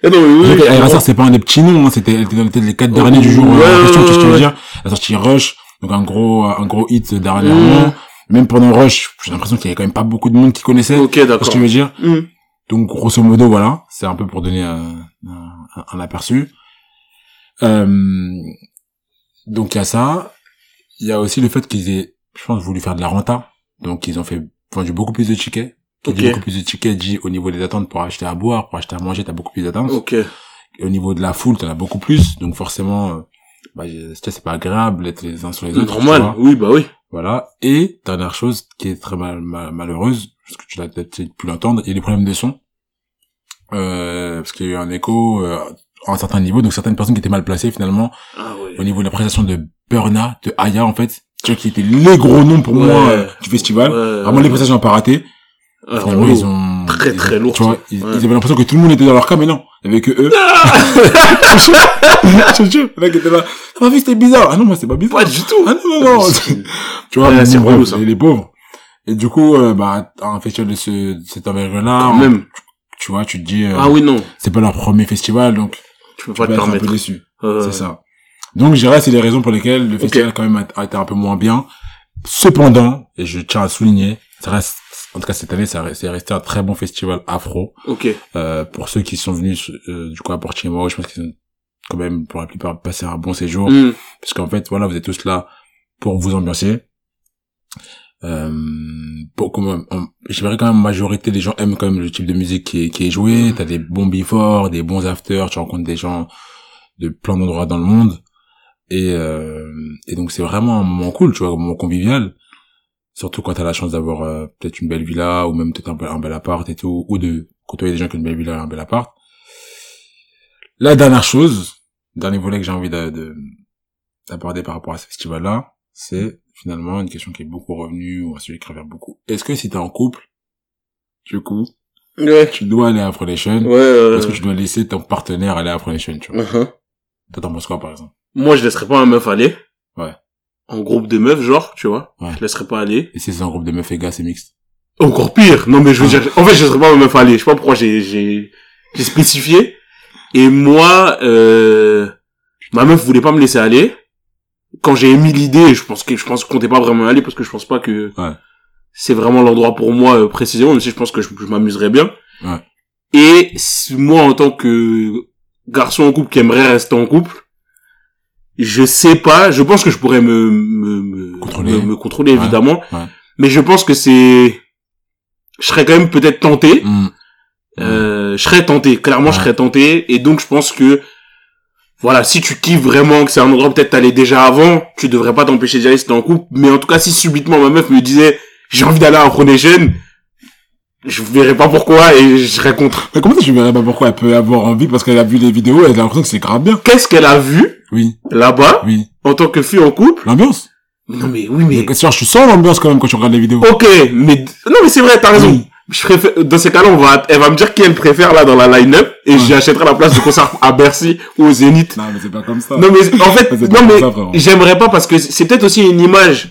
Eh non, mais oui, c'est pas un des petits noms, hein, c'était, était dans les quatre derniers du jour, Ouais, euh, en question, tu veux dire? La sortie Rush, donc un gros, un gros hit dernièrement. Mm. Même pendant Rush, j'ai l'impression qu'il y avait quand même pas beaucoup de monde qui connaissait. Ok, vois ce d'accord. que je veux dire? Hmm. Donc, grosso modo, voilà. C'est un peu pour donner un, un, un aperçu. Euh, donc, il y a ça. il y a aussi le fait qu'ils aient, je pense, voulu faire de la renta. Donc, ils ont fait, vendu beaucoup plus de tickets. Qui dit Ok. beaucoup plus de tickets dit au niveau des attentes pour acheter à boire, pour acheter à manger, t'as beaucoup plus d'attentes. Ok. Et au niveau de la foule, t'en as beaucoup plus. Donc, forcément, euh, bah, c'est pas agréable d'être les uns sur les autres. Normal. Oui, bah oui. Voilà. Et dernière chose qui est très mal, mal- malheureuse, parce que tu l'as peut-être pu l'entendre, il y a des problèmes de son. Euh, parce qu'il y a eu un écho euh, à un certain niveau, donc certaines personnes qui étaient mal placées finalement Ah au ouais. niveau de la prestation de Burna, de Aya en fait, tu vois qui étaient les gros noms pour Ouais. moi euh, du festival. Ouais. Vraiment les prestations n'ont pas raté. Ah, Finalement relou. ils ont Très, très lourd, Tu vois, ils, Ouais. ils avaient l'impression que tout le monde était dans leur cas, mais non, il y avait que eux. Je te jure, le mec était là. T'as pas vu c'était bizarre Ah non moi c'est pas bizarre. Pas du tout. Ah non non non. tu vois, Ouais, c'est relou, ça. les, pauvres. Et du coup, euh, bah, un festival de ce, de cette envergure-là, même. tu vois, tu te dis, euh, Ah oui, non. c'est pas leur premier festival, donc Tu peux tu pas te être un peu permettre. déçu. Euh, C'est ça. Donc, je dirais, c'est les raisons pour lesquelles le festival, quand même, a, a été un peu moins bien. Cependant, et je tiens à souligner, ça reste, en tout cas, cette année, c'est resté un très bon festival afro. Ok. Euh, pour ceux qui sont venus, euh, du coup, à Portimao, je pense qu'ils ont quand même, pour la plupart, passé un bon séjour. Hmm. Parce qu'en fait, voilà, vous êtes tous là pour vous ambiancer. Euh, pour, dirais quand même, majorité des gens aiment quand même le type de musique qui est, qui est joué. T'as des bons before, des bons after, tu rencontres des gens de plein d'endroits dans le monde. Et, euh, et donc c'est vraiment un moment cool, tu vois, un moment convivial. Surtout quand t'as la chance d'avoir euh, peut-être une belle villa ou même peut-être un, bel- un bel appart et tout, ou de côtoyer des gens qui ont une belle villa et un bel appart. La dernière chose, dernier volet que j'ai envie de, de- d'aborder par rapport à ce festival-là, c'est finalement une question qui est beaucoup revenue ou un sujet qui revient beaucoup. Est-ce que si t'es en couple, du coup, Ouais. tu dois aller à Afro Nation, Ouais. euh, parce que tu dois laisser ton partenaire aller à Afro Nation, tu vois? uh-huh. Toi, t'en penses quoi, par exemple? Moi, je laisserais pas un meuf aller. Ouais. En groupe de meufs, genre, tu vois. Ouais. Je laisserais pas aller. Et si c'est un groupe de meufs et gars, c'est mixte Encore pire. Non, mais je veux Ah. dire, en fait, je laisserais pas un meuf aller. Je sais pas pourquoi j'ai, j'ai, j'ai spécifié. Et moi, euh, ma meuf voulait pas me laisser aller. Quand j'ai émis l'idée, je pense que, je pense qu'on comptais pas vraiment aller parce que je pense pas que Ouais. c'est vraiment l'endroit pour moi, euh, précisément, même si je pense que je, je m'amuserais bien. Ouais. Et moi, en tant que garçon en couple qui aimerait rester en couple, je sais pas, je pense que je pourrais me, me, me, Contrôler. me, me contrôler, Ouais, évidemment. ouais. Mais je pense que c'est, je serais quand même peut-être tenté. Mmh. Euh, je serais tenté, clairement, je serais tenté. Et donc, je pense que, voilà, si tu kiffes vraiment, que c'est un endroit peut-être t'allais déjà avant, tu devrais pas t'empêcher d'y aller si t'es en couple. Mais en tout cas, si subitement ma meuf me disait, j'ai envie d'aller à Nation, je verrais pas pourquoi et je serais contre. Mais comment ça, je verrais pas pourquoi elle peut avoir envie parce qu'elle a vu les vidéos, elle a l'impression que c'est grave bien? Qu'est-ce qu'elle a vu, Oui, là-bas, oui. en tant que fille en couple? L'ambiance. Non, mais oui, mais, sûr, je sens l'ambiance quand même quand tu regardes les vidéos. ok, mais, non, mais c'est vrai, t'as raison. Oui. Je préfère, dans ces cas-là, on va, elle va me dire qui elle préfère, là, dans la line-up, et Ouais. j'y achèterai la place de concert à Bercy ou au Zénith. Non, mais c'est pas comme ça. Non mais en fait, non mais j'aimerais pas parce que c'est peut-être aussi une image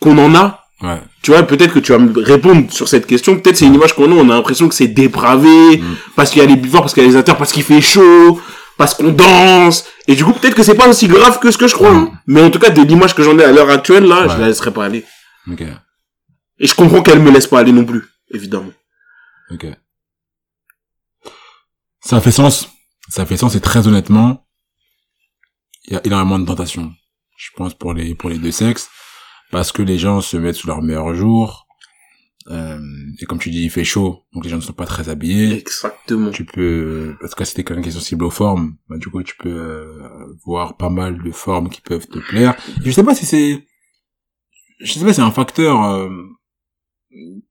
qu'on en a. Ouais. Tu vois, peut-être que tu vas me répondre sur cette question. Peut-être c'est une image qu'on a, on a l'impression que c'est dépravé, parce qu'il y a les buveurs, parce qu'il y a les acteurs, parce qu'il fait chaud, parce qu'on danse. Et du coup, peut-être que c'est pas aussi grave que ce que je crois. hein. Mais en tout cas, de l'image que j'en ai à l'heure actuelle, là, je Ouais. la laisserai pas aller. Ok. Et je comprends qu'elle me laisse pas aller non plus, évidemment. Ok. Ça fait sens. Ça fait sens et très honnêtement, il y a énormément de tentations. Je pense pour les, pour les deux sexes. Parce que les gens se mettent sous leur meilleur jour. Euh, et comme tu dis, il fait chaud. Donc les gens ne sont pas très habillés. Exactement. Tu peux, en tout cas, si t'es quelqu'un qui est sensible aux formes, bah, du coup, tu peux euh, voir pas mal de formes qui peuvent te plaire. Et je sais pas si c'est, je sais pas si c'est un facteur euh,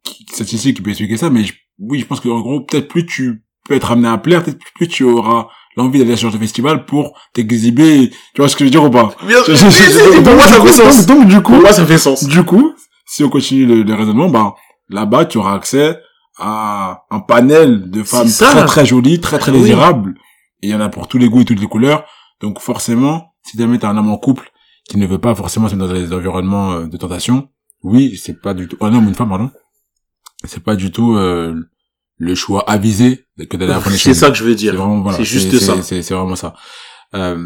qui, statistique qui peut expliquer ça, mais je- oui, je pense que en gros, peut-être plus tu peux être amené à plaire, peut-être plus tu auras l'envie d'aller sur ce festival pour t'exhiber. Tu vois ce que je veux dire ou pas? Bien sûr. Pour moi, ça fait sens. donc, du coup, Pour moi, ça fait sens. du coup, si on continue le, le raisonnement, ben là-bas, tu auras accès à un panel de femmes très très jolies, très très oui. désirables. Et il y en a pour tous les goûts et toutes les couleurs. Donc forcément, si jamais t'as un homme en couple qui ne veut pas forcément se mettre dans des environnements euh, de tentation, oui, c'est pas du tout un homme ou une femme, pardon. C'est pas du tout euh, le choix avisé que d'aller à la C'est ça que je veux c'est dire. vraiment voilà, C'est juste c'est- ça. C'est c'est vraiment ça. Euh,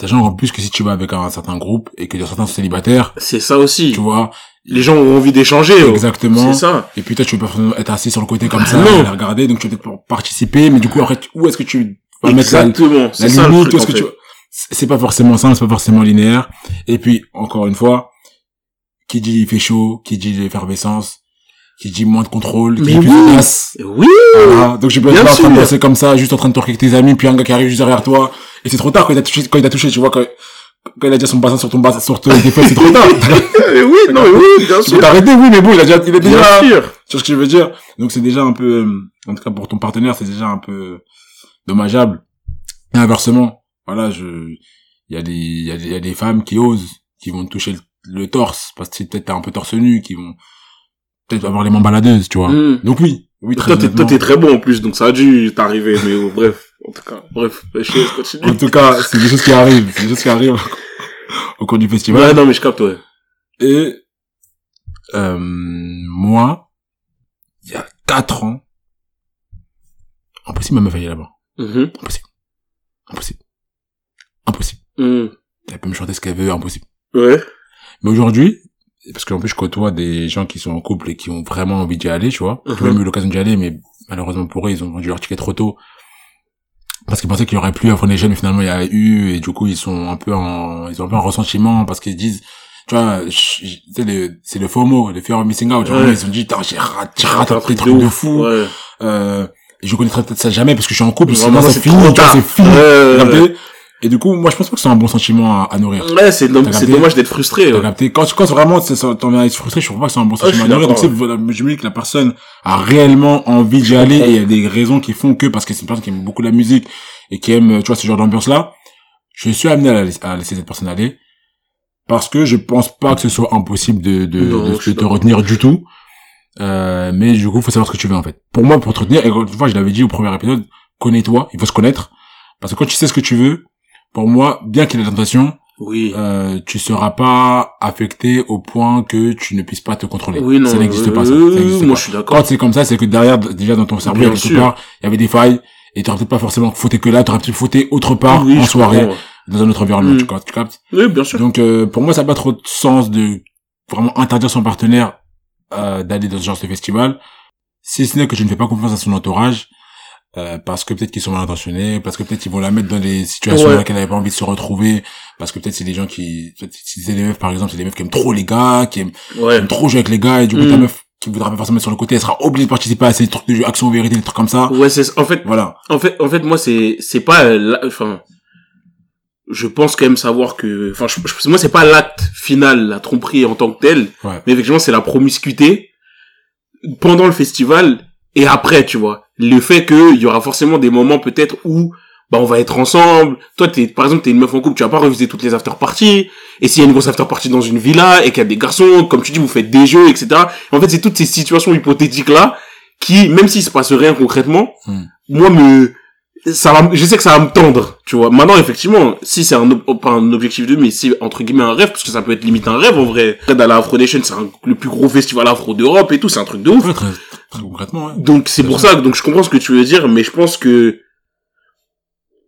sachant en plus que si tu vas avec un, certain groupe et que certains sont célibataires, C'est ça aussi. tu vois, Les gens ont envie d'échanger. oh. Exactement. C'est ça. Et puis toi, tu veux pas être assis sur le côté comme ça, non. regarder, donc tu vas peut-être participer, mais du coup, après, où est-ce que tu vas mettre la, Exactement. la C'est ça limite, est-ce que tu, c'est pas forcément simple, c'est pas forcément linéaire. Et puis, encore une fois, qui dit il fait chaud, qui dit l'effervescence, qui dit moins de contrôle, qui Mais dit plus oui. de place. Oui. Voilà. Donc je peux être Bien là en train de danser comme ça, juste en train de torquer avec tes amis, puis un gars qui arrive juste derrière toi, et c'est trop tard quand il t'a touché, quand il t'a touché, tu vois, quand, quand il a déjà son bassin sur ton bassin, sur tes fesses, c'est trop tard. Oui, non, mais oui, bien sûr. t'arrêter, oui, mais bon, il a déjà, il est déjà, Bien sûr. tu vois ce que je veux dire? Donc c'est déjà un peu, euh, en tout cas pour ton partenaire, c'est déjà un peu dommageable. Et inversement, voilà, je, il y a des, il y a y a des femmes qui osent, qui vont toucher le, le torse, parce que peut-être t'es un peu torse nu, qui vont peut-être avoir les mains baladeuses, tu vois. Mm. Donc oui, oui, très Toi, t'es, toi, t'es très bon en plus, donc ça a dû t'arriver, mais oh, bref. En tout cas, bref, je En continue. tout cas, c'est des choses qui arrivent, c'est des choses qui arrivent au cours du festival. Ouais, non, mais je capte, ouais. Et euh, moi, il y a quatre ans, impossible ma meuf aller là-bas. Mhm. Impossible. Impossible. Impossible. Mm. Elle peut me chanter ce qu'elle veut, impossible. Ouais. Mais aujourd'hui, parce qu'en plus je côtoie des gens qui sont en couple et qui ont vraiment envie d'y aller, tu vois. J'ai Mhm. même eu l'occasion d'y aller, mais malheureusement pour eux, ils ont vendu leur ticket trop tôt. Parce qu'ils pensaient qu'il y aurait plus Afro Nation, mais finalement il y a eu, et du coup ils sont un peu en, ils ont un peu un ressentiment parce qu'ils se disent, tu vois, sais, le- c'est le FOMO, le fear of missing out, Ouais. ils se sont dit, j'ai raté, j'ai raté un truc de fou, Ouais. euh, je connaîtrai peut-être ça jamais parce que je suis en couple, sinon c'est c'est fini, c'est fini. Ouais, ouais, ouais. Et du coup, moi je pense pas que c'est un bon sentiment à, à nourrir. Ouais, c'est, dommage d'être frustré. Ouais. capté quand, quand vraiment t'en viens à être frustré, je trouve pas que c'est un bon je sentiment à nourrir. Donc voilà, je me dis que la personne a réellement envie d'y aller et il y a des raisons qui font que, parce que c'est une personne qui aime beaucoup la musique et qui aime, tu vois, ce genre d'ambiance-là, je suis amené à, la laisser- à laisser cette personne aller parce que je pense pas que ce soit impossible de, de, Non, de, te retenir du tout. Euh, mais du coup, faut savoir ce que tu veux, en fait. Pour moi, pour te retenir, et une fois, je l'avais dit au premier épisode, connais-toi, il faut se connaître. Parce que quand tu sais ce que tu veux, pour moi, bien qu'il y ait la tentation, Oui. euh, tu seras pas affecté au point que tu ne puisses pas te contrôler. Oui, non. ça n'existe pas. Ça, ça moi, pas. je suis d'accord. Quand c'est comme ça, c'est que derrière, déjà dans ton cerveau, Bien quelque sûr. part, il y avait des failles, et t'aurais peut-être pas forcément fauté que là, t'aurais peut-être fauté autre part, Oui, en soirée, comprends. dans un autre environnement, Mm. tu, captes- tu captes. Oui, bien sûr. Donc, euh, pour moi, ça n'a pas trop de sens de vraiment interdire son partenaire euh, d'aller dans ce genre de festival, si ce n'est que je ne fais pas confiance à son entourage, euh, parce que peut-être qu'ils sont mal intentionnés, parce que peut-être ils vont la mettre dans des situations Ouais. dans lesquelles elle n'avait pas envie de se retrouver, parce que peut-être c'est des gens qui, si c'est des meufs par exemple, c'est des meufs qui aiment trop les gars, qui aiment, qui aiment trop jouer avec les gars, et du coup Mm. ta meuf qui voudra pas forcément être sur le côté, elle sera obligée de participer à ces trucs de jeu, action vérité, des trucs comme ça. Ouais, c'est, en fait, Voilà. en fait, en fait, moi, c'est, c'est pas, euh, la- enfin, je pense quand même savoir que, enfin, je, je- moi, c'est pas l'acte final, la tromperie en tant que telle, Ouais. mais effectivement, c'est la promiscuité pendant le festival et après, tu vois. Le fait qu'il y aura forcément des moments peut-être où, bah, on va être ensemble. Toi, t'es, par exemple, t'es une meuf en couple, tu vas pas refuser toutes les after parties. Et s'il y a une grosse after party dans une villa et qu'il y a des garçons, comme tu dis, vous faites des jeux, etc. En fait, c'est toutes ces situations hypothétiques-là qui, même s'il se passe rien concrètement, Hmm. moi, me, ça va, je sais que ça va me tendre, tu vois. Maintenant, effectivement, si c'est un, pas un objectif de, mais si, entre guillemets, un rêve, parce que ça peut être limite un rêve, en vrai. Dans la Afro Nation, c'est le plus gros festival afro d'Europe et tout, c'est un truc de ouf. Ouais, très, concrètement, ouais. Donc, c'est pour ça, donc je comprends ce que tu veux dire, mais je pense que,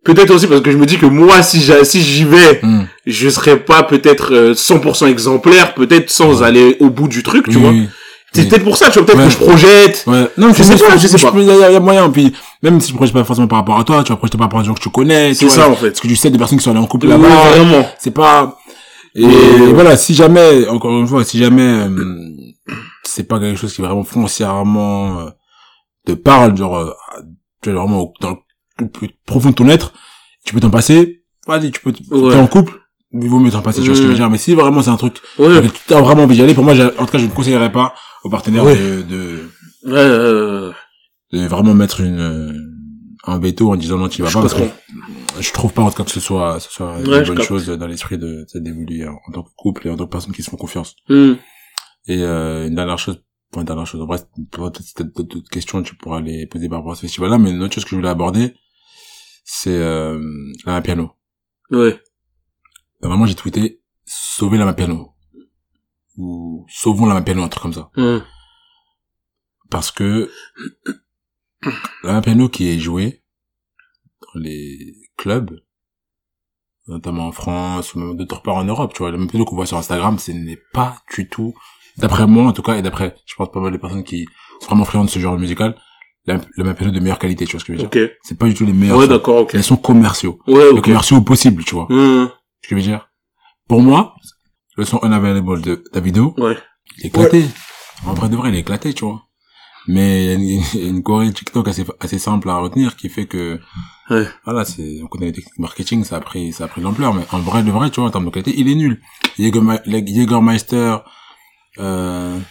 peut-être aussi parce que je me dis que moi, si j'a- si j'y vais, Mm. je serais pas peut-être euh, 100% exemplaire, peut-être sans aller au bout du truc, tu Oui, vois. oui. C'est Oui. peut-être pour ça, tu vois, peut-être Ouais. que je projette. Ouais. Non, Je sais pas, je sais pas. Il y, a- il y a moyen, puis même si tu projettes pas forcément par rapport à toi, tu vas projeter par rapport à des gens que tu connais. C'est ça, en fait. Parce que tu sais des personnes qui sont allées en couple là-bas. vraiment. C'est pas... Et, Mais- voilà, si jamais, encore une fois, si jamais euh, c'est pas quelque chose qui vraiment foncièrement euh, te parle, genre, euh, tu vois, vraiment dans le plus profond de ton être, tu peux t'en passer, vas-y, tu peux, Ouais. t'es en couple, il vaut mieux t'en passer, tu vois ce que je veux dire. Mais si vraiment c'est un truc, Ouais. que tu as vraiment envie d'y aller, pour moi, en tout cas, je ne conseillerais pas aux partenaires Ouais. de, de, euh, de vraiment mettre une euh, un veto en disant non tu vas pas parce que je trouve pas en tout cas que ce soit ce soit une bonne chose dans l'esprit de d'évoluer en, en tant que couple et en tant que personne qui se font confiance Hmm. Et euh, une dernière chose enfin, une dernière chose. En vrai peut-être si t'as d'autres questions tu pourras les poser par rapport à ce festival là mais une autre chose que je voulais aborder c'est euh, la piano. Ouais. vraiment j'ai tweeté sauver la piano. Ou sauvons la piano un truc comme ça. Parce que la piano qui est joué dans les clubs, notamment en France ou même d'autres parts en Europe, tu vois, la piano qu'on voit sur Instagram, ce n'est pas du tout, d'après moi en tout cas, et d'après, je pense pas mal de personnes qui sont vraiment friandes de ce genre musical, la, la même de meilleure qualité, tu vois ce que je veux dire. Ok. C'est pas du tout les meilleurs Ouais, sons. d'accord, ok. Les sons commerciaux. Ouais, Les ok. commerciaux possibles, tu vois. Hmm. Ce que je veux dire? Pour moi, le son Unavailable de Davido, Ouais. il est éclaté. En vrai de vrai, il est éclaté, tu vois. Mais il y a une, il y a une choré TikTok assez, assez simple à retenir qui fait que, Ouais. voilà, c'est, on connaît les techniques marketing, ça a pris, ça a pris de l'ampleur, mais en vrai de vrai, tu vois, en termes de qualité, il est nul. Jägerme- Jägermeister, il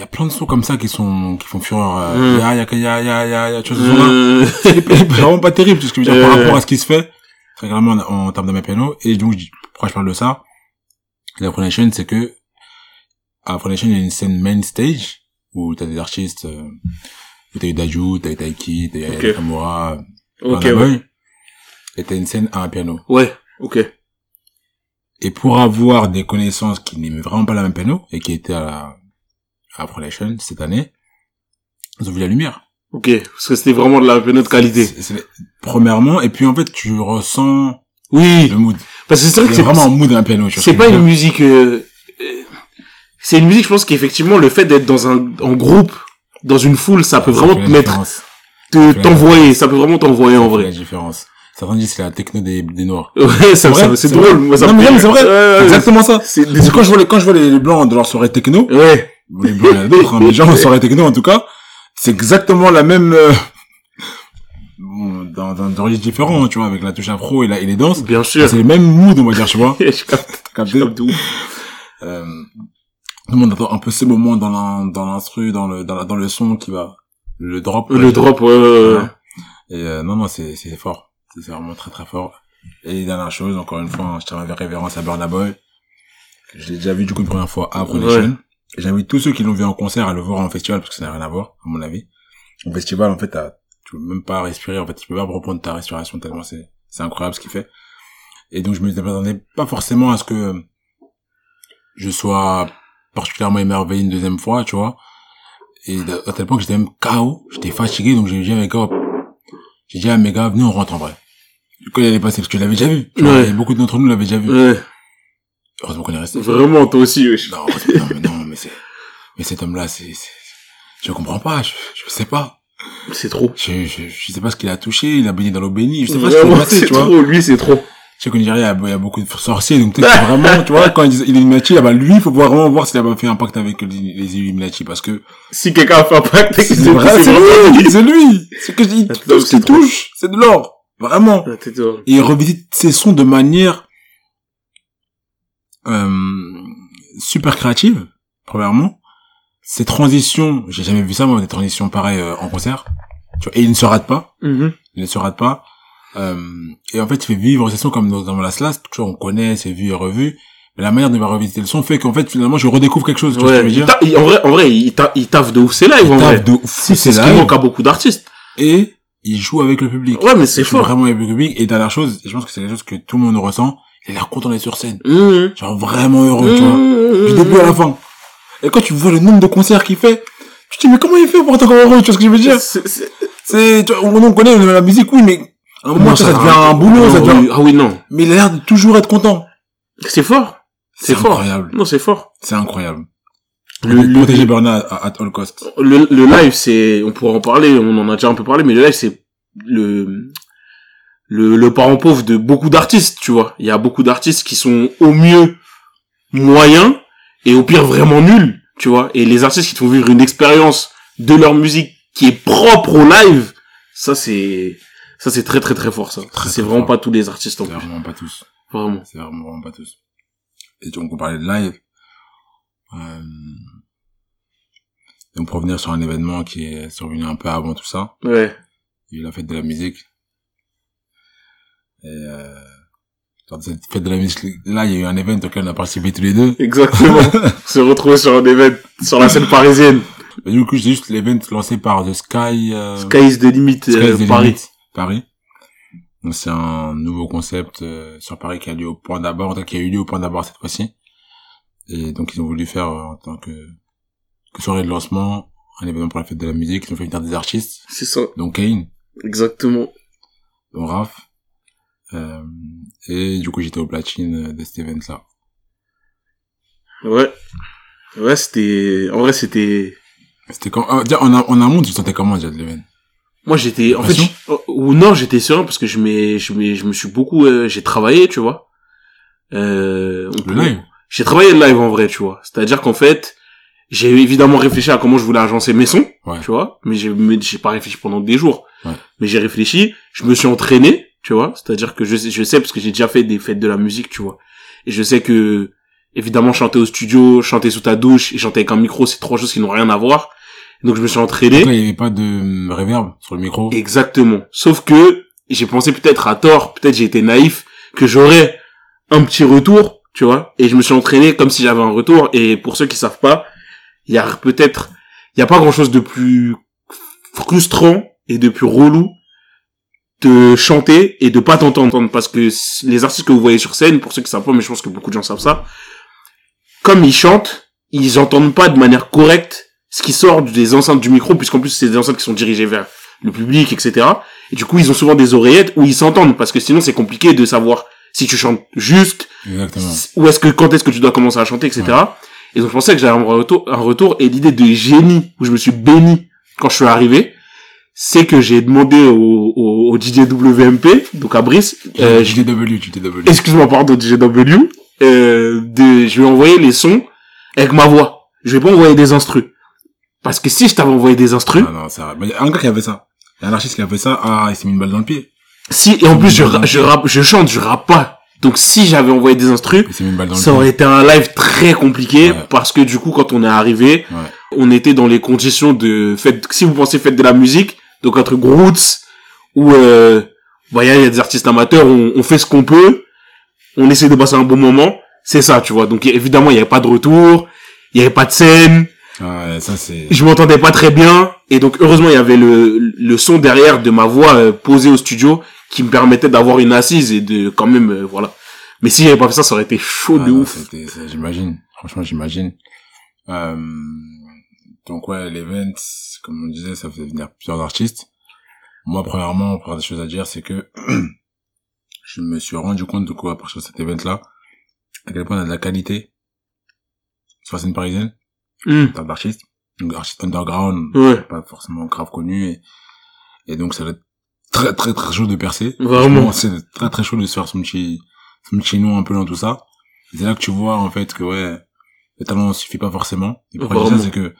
y a plein de sons comme ça qui sont, qui font fureur, euh, Mm. ya, ya, ya, ya, ya, ya, tu vois, ce son-là. Euh, C'est vraiment pas terrible, tout ce que je veux dire, par Euh. rapport à ce qui se fait, régulièrement en, en termes de mes pianos. Et donc, pourquoi je parle de ça? La Afro Nation, c'est que, à Afro Nation, il y a une scène main stage, où t'as des artistes, euh, t'as eu Daju, t'as eu Taiki, t'as eu Kamura, ok, Burna ouais. Et t'as une scène à un piano. Ouais, ok. Et pour avoir des connaissances qui n'aimaient vraiment pas la même piano, et qui étaient à la, à Afro Nation cette année, ils ont vu la lumière. Ok, parce que c'était vraiment de la piano de qualité. Premièrement, et puis en fait, tu ressens Oui, le mood. parce que c'est vrai que C'est vraiment un mood d'un piano. c'est pas une musique. euh, euh, c'est une musique, je pense qu'effectivement le fait d'être dans un en groupe, dans une foule, ça peut vraiment Ça te mettre, te t'envoyer. Ça peut vraiment t'envoyer en fait La vrai. différence. Certains disent que c'est la techno des, des noirs. Ouais, ça, vrai, c'est c'est drôle. Moi, ça Non, mais c'est vrai. C'est exactement ça. C'est C'est quand je vois les, quand je vois les blancs de leur soirée techno, Ouais. les blancs, il y en a d'autres, hein, mais les gens en soirée techno, en tout cas, c'est exactement la même, euh, bon, dans, dans, dans registres différents, tu vois, avec la touche afro et, la, et les danses. Bien sûr. C'est le même mood, on va dire, tu vois. je capte, je capte ouf. Euh, tout le monde attend un peu ces moments dans dans l'instru, dans le, dans, la- dans le son qui va, le drop. Le drop, ouais, ouais, ouais. Et euh, non, non, c'est c'est fort. C'est vraiment très très fort. Et dernière chose, encore une fois, hein, je tiens ma révérence à Burna Boy. que Je l'ai déjà vu du coup une première fois à Ouais. Et J'invite tous ceux qui l'ont vu en concert à le voir en festival parce que ça n'a rien à voir, à mon avis. En festival, en fait, tu peux même pas respirer. En fait, tu peux pas reprendre ta respiration tellement c'est c'est incroyable ce qu'il fait. Et donc je me m'attendais pas forcément à ce que je sois particulièrement émerveillé une deuxième fois, tu vois. Et à tel point que j'étais même KO, j'étais fatigué, donc j'ai dit à mes gars, j'ai dit à mes gars, venez on rentre en vrai. Quand il allait passer, parce que je l'avais déjà vu. Tu Ouais. beaucoup d'entre nous l'avaient déjà vu. Ouais. Heureusement qu'on est resté. Vraiment, toi aussi, wesh. Non, non, mais non, mais c'est, mais cet homme-là, c'est, je comprends pas, je, je sais pas. C'est trop. Je, je, je sais pas ce qu'il a touché, il a baigné dans l'eau bénie, je sais pas ce qui Vraiment, s'est passé, c'est tu vois. trop. Lui, c'est trop. Je sais qu'au Nigeria, il y a- a beaucoup de sorciers, donc peut-être vraiment, tu vois, quand il est Illuminati, ah bah lui, il faut vraiment voir s'il a pas fait un pacte avec les, les Illuminati, parce que Si quelqu'un a fait un pacte, c'est c'est vrai, c'est lui, c'est lui. C'est que je dis, tout ce qu'il touche, c'est de l'or. Vraiment. Ah. Et il revisite ses sons de manière, euh, super créative, premièrement. Ses transitions, j'ai jamais vu ça, moi, des transitions pareilles euh, en concert. Tu vois, et il ne se rate pas. Mhm. il ne se rate pas. Euh, et en fait, il fait vivre ses sons comme dans, dans la slash, tu vois, on connaît, c'est vu et revu. Mais la manière de va revisiter le son fait qu'en fait, finalement, je redécouvre quelque chose, tu vois ce que Ouais. je veux Il dire. ta- il- En vrai, en vrai, il ta- il taffe de ouf. C'est live, en Il vrai. tape de fou, C'est ce qui manque à beaucoup d'artistes. Et il joue avec le public. Ouais, mais c'est Il joue fort. vraiment avec le public. Et dernière chose, je pense que c'est quelque chose que tout le monde ressent, il a l'air content d'être sur scène. Mhm. Genre vraiment heureux, tu vois. Mhm. Du début à la fin. Et quand tu vois le nombre de concerts qu'il fait, tu te dis, mais comment il fait pour être encore heureux, tu vois ce que je veux dire? C'est- tu vois, on, on connaît la musique, oui, mais à un moment, Non, ça, devient un boulot, ça Non, devient, oui. Ah oui, non. mais il a l'air de toujours être content. C'est fort. C'est C'est fort. incroyable. Non, c'est fort. C'est incroyable. Le, Le, le, protéger Bernard à, à all cost. le, le live, c'est, on pourra en parler, on en a déjà un peu parlé, mais le live, c'est le, le, le parent pauvre de beaucoup d'artistes, tu vois. Il y a beaucoup d'artistes qui sont au mieux moyens et au pire vraiment nuls, tu vois. Et les artistes qui te font vivre une expérience de leur musique qui est propre au live, ça c'est, ça c'est très très très fort ça. C'est vraiment fort. pas tous les artistes en C'est plus. vraiment pas tous. Vraiment. C'est vraiment, vraiment pas tous. Et donc, on parlait de live. Euh... Donc, pour revenir sur un événement qui est survenu un peu avant tout ça, Ouais. il y a eu la fête de la musique. Et euh... Dans cette fête de la musique, là, il y a eu un événement auquel on a participé tous les deux. Exactement. se retrouver sur un événement, sur la scène parisienne. Et du coup, c'est juste l'événement lancé par The Sky, euh... Sky is the limit, Sky euh, is the Paris. Limit, Paris. Donc c'est un nouveau concept euh, sur Paris qui a lieu au point d'abord, qui a eu lieu au point d'abord cette fois-ci. Et donc ils ont voulu faire euh, en tant que soirée de lancement un événement pour la fête de la musique. Ils ont fait venir des artistes, C'est ça. donc Kane, Exactement. donc Raph. Euh, et du coup j'étais au platine de cet event-là. Ouais. Ouais, c'était, en vrai, c'était, C'était quand, ah, en, amont, tu te sentais comment déjà de l'événement moi j'étais, en fait, je- ou non, j'étais serein parce que je m'ai, je m'ai, je me suis beaucoup, euh, j'ai travaillé, tu vois. Euh, on peut- live? J'ai travaillé le live en vrai, tu vois. C'est-à-dire qu'en fait, j'ai évidemment réfléchi à comment je voulais agencer mes sons, Ouais. tu vois. Mais j'ai, j'ai pas réfléchi pendant des jours. Ouais. Mais j'ai réfléchi, je me suis entraîné, tu vois. C'est-à-dire que je sais, je sais parce que j'ai déjà fait des fêtes de la musique, tu vois. Et je sais que, évidemment, chanter au studio, chanter sous ta douche et chanter avec un micro, c'est trois choses qui n'ont rien à voir. Donc je me suis entraîné. Il y avait pas de hum, reverb sur le micro? Exactement. Sauf que j'ai pensé peut-être à tort, peut-être j'ai été naïf, que j'aurais un petit retour, tu vois. Et je me suis entraîné comme si j'avais un retour. Et pour ceux qui savent pas, il y a peut-être, il y a pas grand chose de plus frustrant et de plus relou de chanter et de pas t'entendre parce que les artistes que vous voyez sur scène, pour ceux qui savent pas, mais je pense que beaucoup de gens savent ça, comme ils chantent, ils entendent pas de manière correcte ce qui sort des enceintes du micro, puisqu'en plus c'est des enceintes qui sont dirigées vers le public, etc. Et du coup, ils ont souvent des oreillettes où ils s'entendent, parce que sinon c'est compliqué de savoir si tu chantes juste, Exactement. ou est-ce que quand est-ce que tu dois commencer à chanter, etc. Et donc je pensais que j'avais un retour, un retour, et l'idée de génie où je me suis béni quand je suis arrivé, c'est que j'ai demandé au, au, au DJ WMP, donc à Brice, euh, JDW, JDW. excuse-moi pardon DJW, euh, de, je lui ai envoyé les sons avec ma voix. Je vais pas envoyer des instrus. Parce que si je t'avais envoyé des instrus, Ah non, vrai. Mais il y a un gars qui avait ça. Il y a un artiste qui a fait ça. Ah, il s'est mis une balle dans le pied. si, et en plus je, je rappe, je chante, je rappe pas. Donc si j'avais envoyé des instrus, ça aurait été un live très compliqué Ouais. parce que du coup quand on est arrivé, Ouais. on était dans les conditions de fête. Si vous pensez fête de la musique donc un truc roots où euh, voyez il y a des artistes amateurs on, on fait ce qu'on peut. On essaie de passer un bon moment. C'est ça tu vois. Donc évidemment il y avait pas de retour. Il y avait pas de scène ouais, ça c'est... je m'entendais pas très bien et donc heureusement il y avait le le son derrière de ma voix euh, posée au studio qui me permettait d'avoir une assise et de quand même euh, voilà mais si j'avais pas fait ça ça aurait été chaud Ah de non, ouf J'imagine. Franchement, j'imagine. Euh, donc ouais, l'event, comme on disait, ça faisait venir plusieurs artistes. Moi, premièrement, première des choses à dire, c'est que je me suis rendu compte de quoi à partir de cet event-là, à quel point on a de la qualité sur la scène parisienne, Termes d'artistes. Artistes underground, ouais pas forcément grave connus, et, et donc ça va être très très très chaud de percer. Vraiment. C'est très très chaud de se faire son petit, son petit nom un peu dans tout ça. C'est là que tu vois, en fait, que ouais, le talent suffit pas forcément. Et pourquoi ça, c'est que,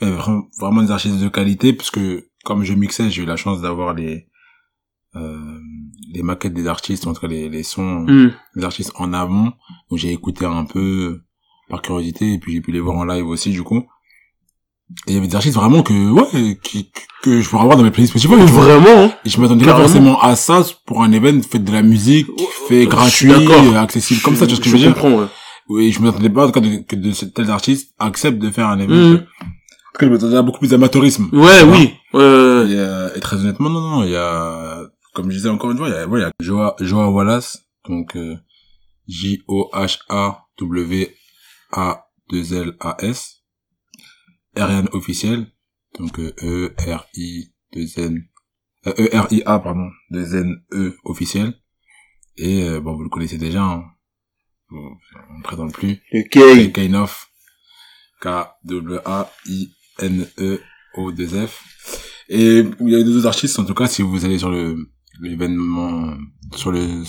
ouais, vraiment, des artistes de qualité, parce que, comme je mixais, j'ai eu la chance d'avoir les, euh, les maquettes des artistes, en tout cas les, les sons Hum. des artistes en avant. Donc j'ai écouté un peu par curiosité, et puis j'ai pu les voir en live aussi, du coup. Et il y avait des artistes vraiment que, ouais, qui, que je pourrais avoir dans mes playlists Spotify. Vraiment, hein. Et je m'attendais pas forcément à ça pour un event fait de la musique, fait gratuit, euh, accessible comme ça, tu vois ce que je veux dire comprends, ouais. Oui, je m'attendais pas en tout cas de- que de ce- tels artistes acceptent de faire un event. Mhm. En tout cas, je m'attendais à beaucoup plus d'amateurisme. Ouais, oui. Ouais, ouais, ouais. Et, euh, et très honnêtement, non, non, il y a, comme je disais encore une fois, il y a, ouais, il y a Joa, Joa Wallace, donc euh, J-O-H-A-W-A-2-L-A-S, Ariane officiel, donc euh, E-R-I-2-N, euh, E-R-I-A, pardon, 2-N-E officiel, et euh, bon, vous le connaissez déjà, hein. bon, on ne présente plus, Ok. Kainoff, K-W-A-I-N-E-O-2-F. Et il y a deux autres artistes, en tout cas, si vous allez sur le, l'événement, sur le,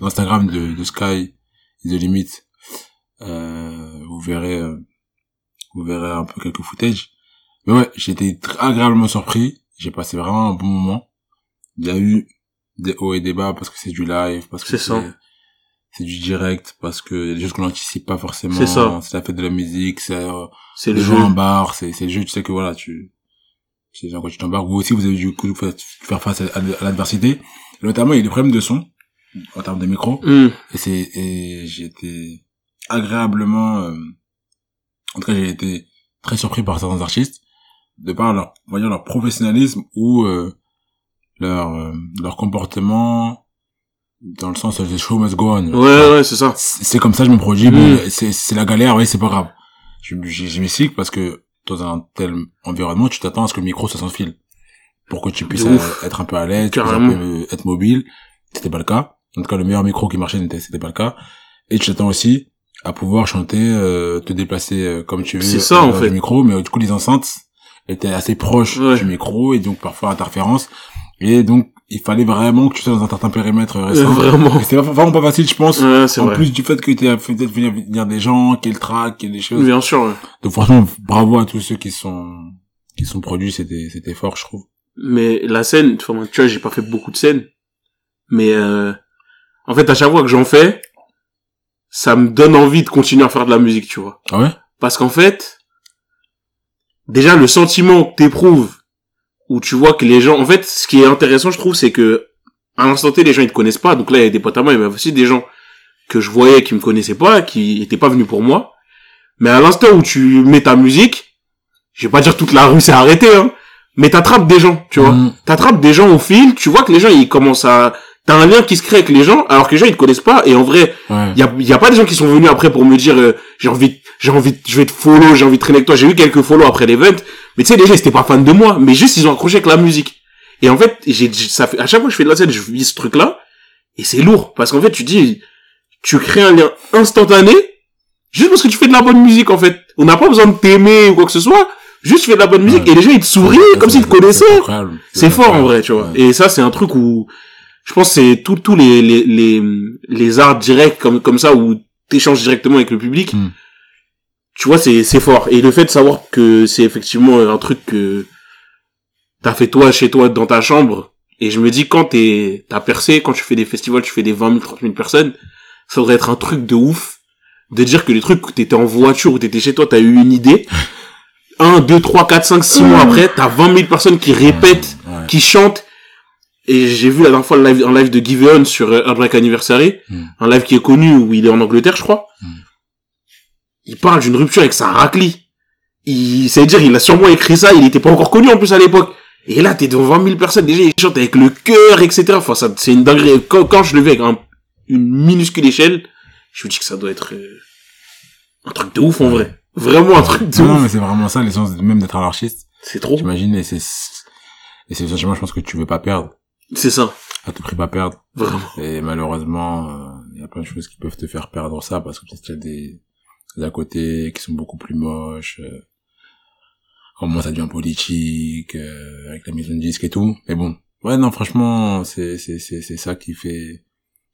l'Instagram de, de Sky, The Limit, vous verrez, euh, vous verrez un peu quelques footage. Mais ouais, très agréablement surpris. J'ai passé vraiment un bon moment. Il y a eu des hauts et des bas parce que c'est du live, parce que C'est c'est du direct, parce que il y a des choses qu'on n'anticipe pas forcément. C'est ça. C'est la fête de la musique, c'est, euh, C'est le jeu. en bar, c'est, c'est le jeu, tu sais que voilà, tu, c'est quand tu t'embarques, vous aussi, vous avez du coup faire face à, à l'adversité. Notamment, il y a des problèmes de son, en termes de micro. Hum. Et c'est, et été agréablement, euh, en tout cas, j'ai été très surpris par certains artistes, de par leur, on va dire, leur professionnalisme ou, euh, leur, euh, leur comportement, dans le sens, the show must go on. Ouais, ouais, c'est ça. C'est comme ça, je me produis, Mm. bon, c'est, c'est la galère, oui, c'est pas grave. Je, je, m'explique parce que dans un tel environnement, tu t'attends à ce que le micro soit sans fil. Pour que tu puisses ouf. euh, être un peu à l'aise, euh, être mobile. C'était pas le cas. En tout cas, le meilleur micro qui marchait, n'était- c'était pas le cas. Et tu t'attends aussi à pouvoir chanter, euh, te déplacer euh, comme tu veux. C'est ça, euh, en fait. le micro, mais euh, du coup, les enceintes étaient assez proches Ouais. du micro et donc parfois interférence. Et donc, il fallait vraiment que tu sois dans un certain périmètre Euh, restreint. vraiment. C'était vraiment pas facile, je pense. Ouais, c'est en vrai. plus du fait que tu as fait peut-être venir, venir des gens, qu'il track, qu'il y ait des choses. Bien sûr. ouais. Donc franchement, bravo à tous ceux qui sont, qui sont produits, c'était, c'était fort, je trouve. Mais la scène, tu vois, j'ai pas fait beaucoup de scènes. Mais, euh, en fait, à chaque fois que j'en fais, ça me donne envie de continuer à faire de la musique, tu vois. Ah ouais? Parce qu'en fait, déjà, le sentiment que t'éprouves, où tu vois que les gens, en fait, ce qui est intéressant, je trouve, c'est que, à l'instant T, les gens, ils te connaissent pas. Donc là, il y a des potes à moi, il y avait aussi des gens que je voyais qui me connaissaient pas, qui étaient pas venus pour moi. Mais à l'instant où tu mets ta musique, je vais pas dire toute la rue s'est arrêtée, hein, mais t'attrapes des gens, tu vois. Mhm. T'attrapes des gens au fil, tu vois que les gens, ils commencent à, t'as un lien qui se crée avec les gens, alors que les gens, ils te connaissent pas, et en vrai, Ouais. il y a, y a pas des gens qui sont venus après pour me dire, euh, j'ai envie, j'ai envie, je vais te follow, j'ai envie de traîner avec toi. J'ai eu quelques follow après l'event, mais tu sais, les gens, ils étaient pas fans de moi, mais juste, ils ont accroché avec la musique. Et en fait, j'ai, ça fait, à chaque fois que je fais de la scène, je vis ce truc-là, et c'est lourd, parce qu'en fait, tu dis, tu crées un lien instantané, juste parce que tu fais de la bonne musique, en fait. On n'a pas besoin de t'aimer ou quoi que ce soit, juste tu fais de la bonne musique, Ouais. et les gens, ils te sourient comme s'ils te connaissaient. C'est fort en vrai, tu vois. Ouais. Et ça, c'est un truc où je pense que c'est tous tous les les les les arts directs comme comme ça où t'échanges directement avec le public. Mm. Tu vois, c'est c'est fort. Et le fait de savoir que c'est effectivement un truc que t'as fait toi chez toi dans ta chambre. Et je me dis quand t'es t'as percé, quand tu fais des festivals, tu fais des 20 000, 30 000 personnes, ça devrait être un truc de ouf de dire que les trucs où t'étais en voiture ou t'étais chez toi, t'as eu une idée. 1, 2, 3, 4, 5, 6 mois après, t'as 20 000 personnes qui répètent Ouais. qui chante et j'ai vu la dernière fois le live, un live de Giveon sur euh, Hard Rock Anniversary, Mm. un live qui est connu où il est en Angleterre, je crois. Mm. Il parle d'une rupture avec sa raclie. Il, ça veut dire, il a sûrement écrit ça, il était pas encore connu en plus à l'époque. Et là, t'es devant 20 000 personnes, déjà, il chante avec le cœur, etc. Enfin, ça, c'est une dinguerie. Quand, quand je le vis avec un- une minuscule échelle, je me dis que ça doit être euh, un truc de ouf en vrai. Vraiment un truc de Non, non, ouf. mais c'est vraiment ça, l'essence même d'être anarchiste. C'est trop. T'imagines, et c'est, et c'est sentiment, je pense, que tu veux pas perdre. C'est ça. À tout prix pas perdre. Vraiment. Et malheureusement, il y a plein de choses qui peuvent te faire perdre ça, parce que peut-être y a des, des à côté qui sont beaucoup plus moches, euh, au moins ça devient politique, euh, avec la maison de disque et tout. Mais bon. Ouais, non, franchement, c'est, c'est, c'est, c'est ça qui fait,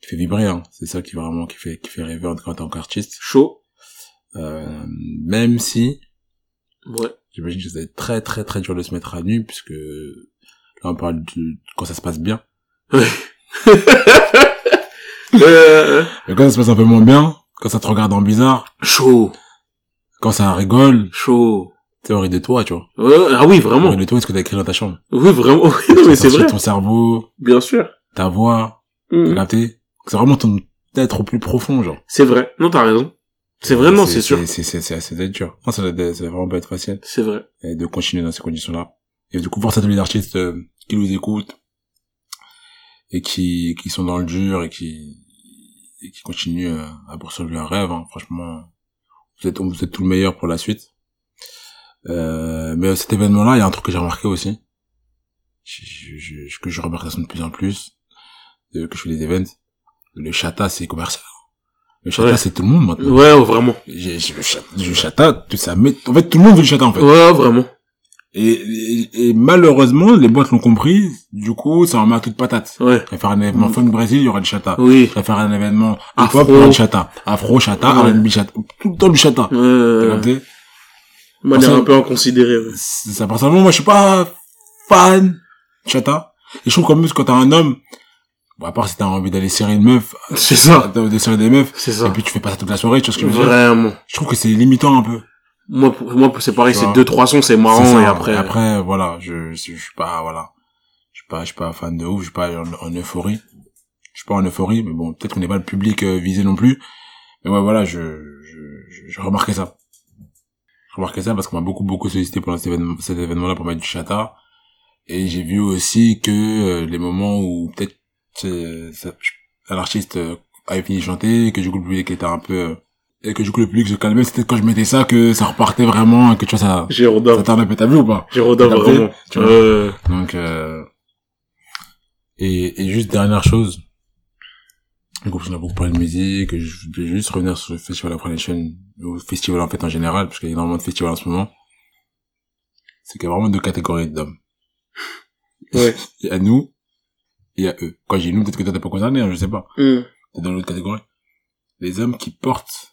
qui fait vibrer, hein. C'est ça qui vraiment, qui fait, qui fait rêver en tant qu'artiste. Chaud. Euh, même si, Ouais. j'imagine que ça va être très, très, très dur de se mettre à nu, puisque, là, on parle de, quand ça se passe bien. Euh, Mais quand ça se passe un peu moins bien, quand ça te regarde en bizarre, chaud. quand ça rigole, Chaud. théorie de toi, tu vois. Ouais, ah oui, vraiment. Théorie de toi, est-ce que t'as écrit dans ta chambre? Oui, vraiment. Oui, non, mais c'est vrai. Ton cerveau, Bien sûr. ta voix, capté? C'est vraiment ton être au plus profond, genre. C'est vrai. Non, t'as raison. C'est vrai, non, c'est sûr. C'est, c'est dur. Non, ça doit, ça va vraiment pas être facile. C'est vrai. Et de continuer dans ces conditions-là. Et du coup, force à tous les artistes euh, qui nous écoutent et qui, qui sont dans le dur et qui, et qui continuent euh, à poursuivre leur rêve. hein. Franchement, vous êtes, vous êtes tout le meilleur pour la suite. Euh, mais cet événement-là, il y a un truc que j'ai remarqué aussi, je, je, je- que je remarque ça de plus en plus, euh, que je fais des events. Le chata, c'est commercial. Le chata, Ouais. c'est tout le monde maintenant. Ouais, vraiment. J'ai, j'ai le chata, chata, ça met, en fait, tout le monde veut le chata, en fait. Ouais, vraiment. Et, et, et malheureusement, les boîtes l'ont compris. Du coup, ça en met à toute patate. Ouais. On va faire un événement Mm. funk Brésil, il y aura du chata. Oui. On va faire un événement Afro. hip-hop, il y aura du chata. Afro, chata, Ouais. R&B, chata. Tout le temps du chata. T'as Euh, capté manière un peu inconsidérée. ouais. C'est ça. Personnellement, moi, je suis pas fan chata. Et je trouve qu'en plus, quand t'as un homme, bon, à part si t'as envie d'aller serrer une meuf, C'est ça. envie de serrer des meufs, C'est et ça. puis tu fais pas ça toute la soirée, tu vois ce que je veux dire? Vraiment. Je trouve que c'est limitant un peu. Moi, pour moi, c'est pareil, c'est deux, trois sons, c'est marrant, et après. après, voilà, je, je, je suis pas, voilà, je suis pas, je suis pas fan de ouf, je suis pas en, en euphorie, je suis pas en euphorie, mais bon, peut-être qu'on n'est pas le public euh, visé non plus, mais ouais, voilà, je, je, je, remarquais ça, je remarquais ça parce qu'on m'a beaucoup, beaucoup sollicité pendant cet événement, cet événement-là pour mettre du chata, et j'ai vu aussi que euh, les moments où peut-être c'est- ça- un artiste euh, avait fini de chanter, que du coup le public était un peu euh, et que du coup le public se calmait, c'était quand je mettais ça que ça repartait vraiment, et que tu vois ça, ça Gérodin. t'en a t'as vu ou pas? Gérodin, vraiment. Tu vois? Euh, Donc, euh... et, et juste dernière chose, du coup, on a beaucoup parlé de musique, je vais juste revenir sur le Festival Afro Nation, ou festival en fait en général, parce qu'il y a énormément de festivals en ce moment. C'est qu'il y a vraiment deux catégories d'hommes. Ouais. Il y a nous, il y a eux. Quand j'ai nous, peut-être que toi t'es pas concerné, hein, je sais pas. Hum. T'es dans l'autre catégorie. Les hommes qui portent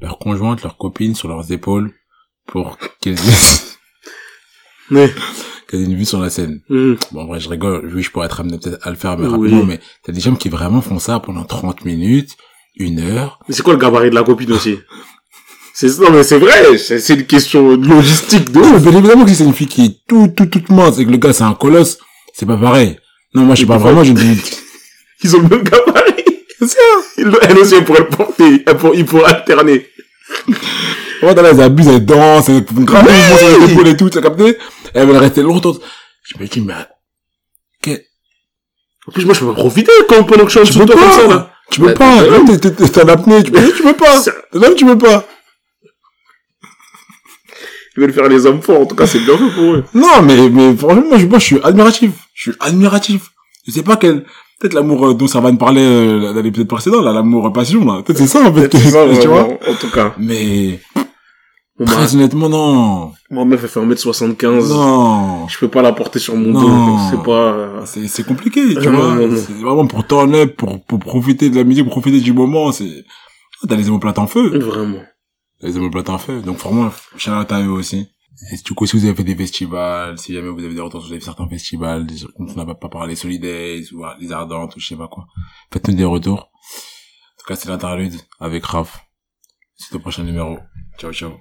leurs conjointes, leurs copines sur leurs épaules pour qu'elles aient, qu'elles aient une vue sur la scène. Hum. Bon, en vrai, je rigole. Oui, je pourrais être amené peut-être à le faire, mais Oui. rapidement, mais t'as des hommes qui vraiment font ça pendant 30 minutes, une heure. Mais c'est quoi le gabarit de la copine aussi C'est non mais c'est vrai, c'est une question logistique de Non, bien évidemment que c'est une fille qui est tout, tout, toute mince et que le gars c'est un colosse, c'est pas pareil. Non, moi je sais pas vraiment, je dis, Ils ont le même gabarit. Elle aussi elle pourrait le porter, elle pour, il pourrait alterner. dans là, elles abusent, elles dansent, elles font grave mouvement sur les épaules et tout, tu as capté? Elles veulent rester longtemps. Je me dis, mais, que- En plus moi je peux pas profiter quand pendant que je de peux toi comme ça pas, là. tu peux Bah, pas, là, t'es, t'es, en apnée, tu peux, tu peux pas, là, tu peux pas. Ils veulent faire les hommes forts, en tout cas c'est bien fait pour eux. Non, mais, mais franchement, moi, je, moi, je suis admiratif. Je suis admiratif. Je sais pas quel, peut-être l'amour euh, dont ça va me parler euh, dans l'épisode précédent, là, l'amour passion, là. Peut-être c'est ça, en fait, C'est ça, tu vois. en tout cas. Mais, Bon, très bah, honnêtement, non. Moi, meuf, elle fait 1m75. Non. Je peux pas la porter sur mon dos. C'est pas... euh, C'est, c'est compliqué, tu Non, vois. C'est vraiment pour turn up, pour, pour profiter de la musique, pour profiter du moment, c'est, t'as les omoplates en feu. Vraiment. T'as les omoplates en feu. Donc, vraiment, out à eux aussi. Et du coup, si vous avez fait des festivals, si jamais vous avez des retours sur certains festivals, des, dont on n'a pas parlé, Solidays, ou ah, les Ardentes, ou je sais pas quoi, faites-nous des retours. En tout cas, c'est l'interlude avec Raph. C'est au prochain numéro. Ciao, ciao.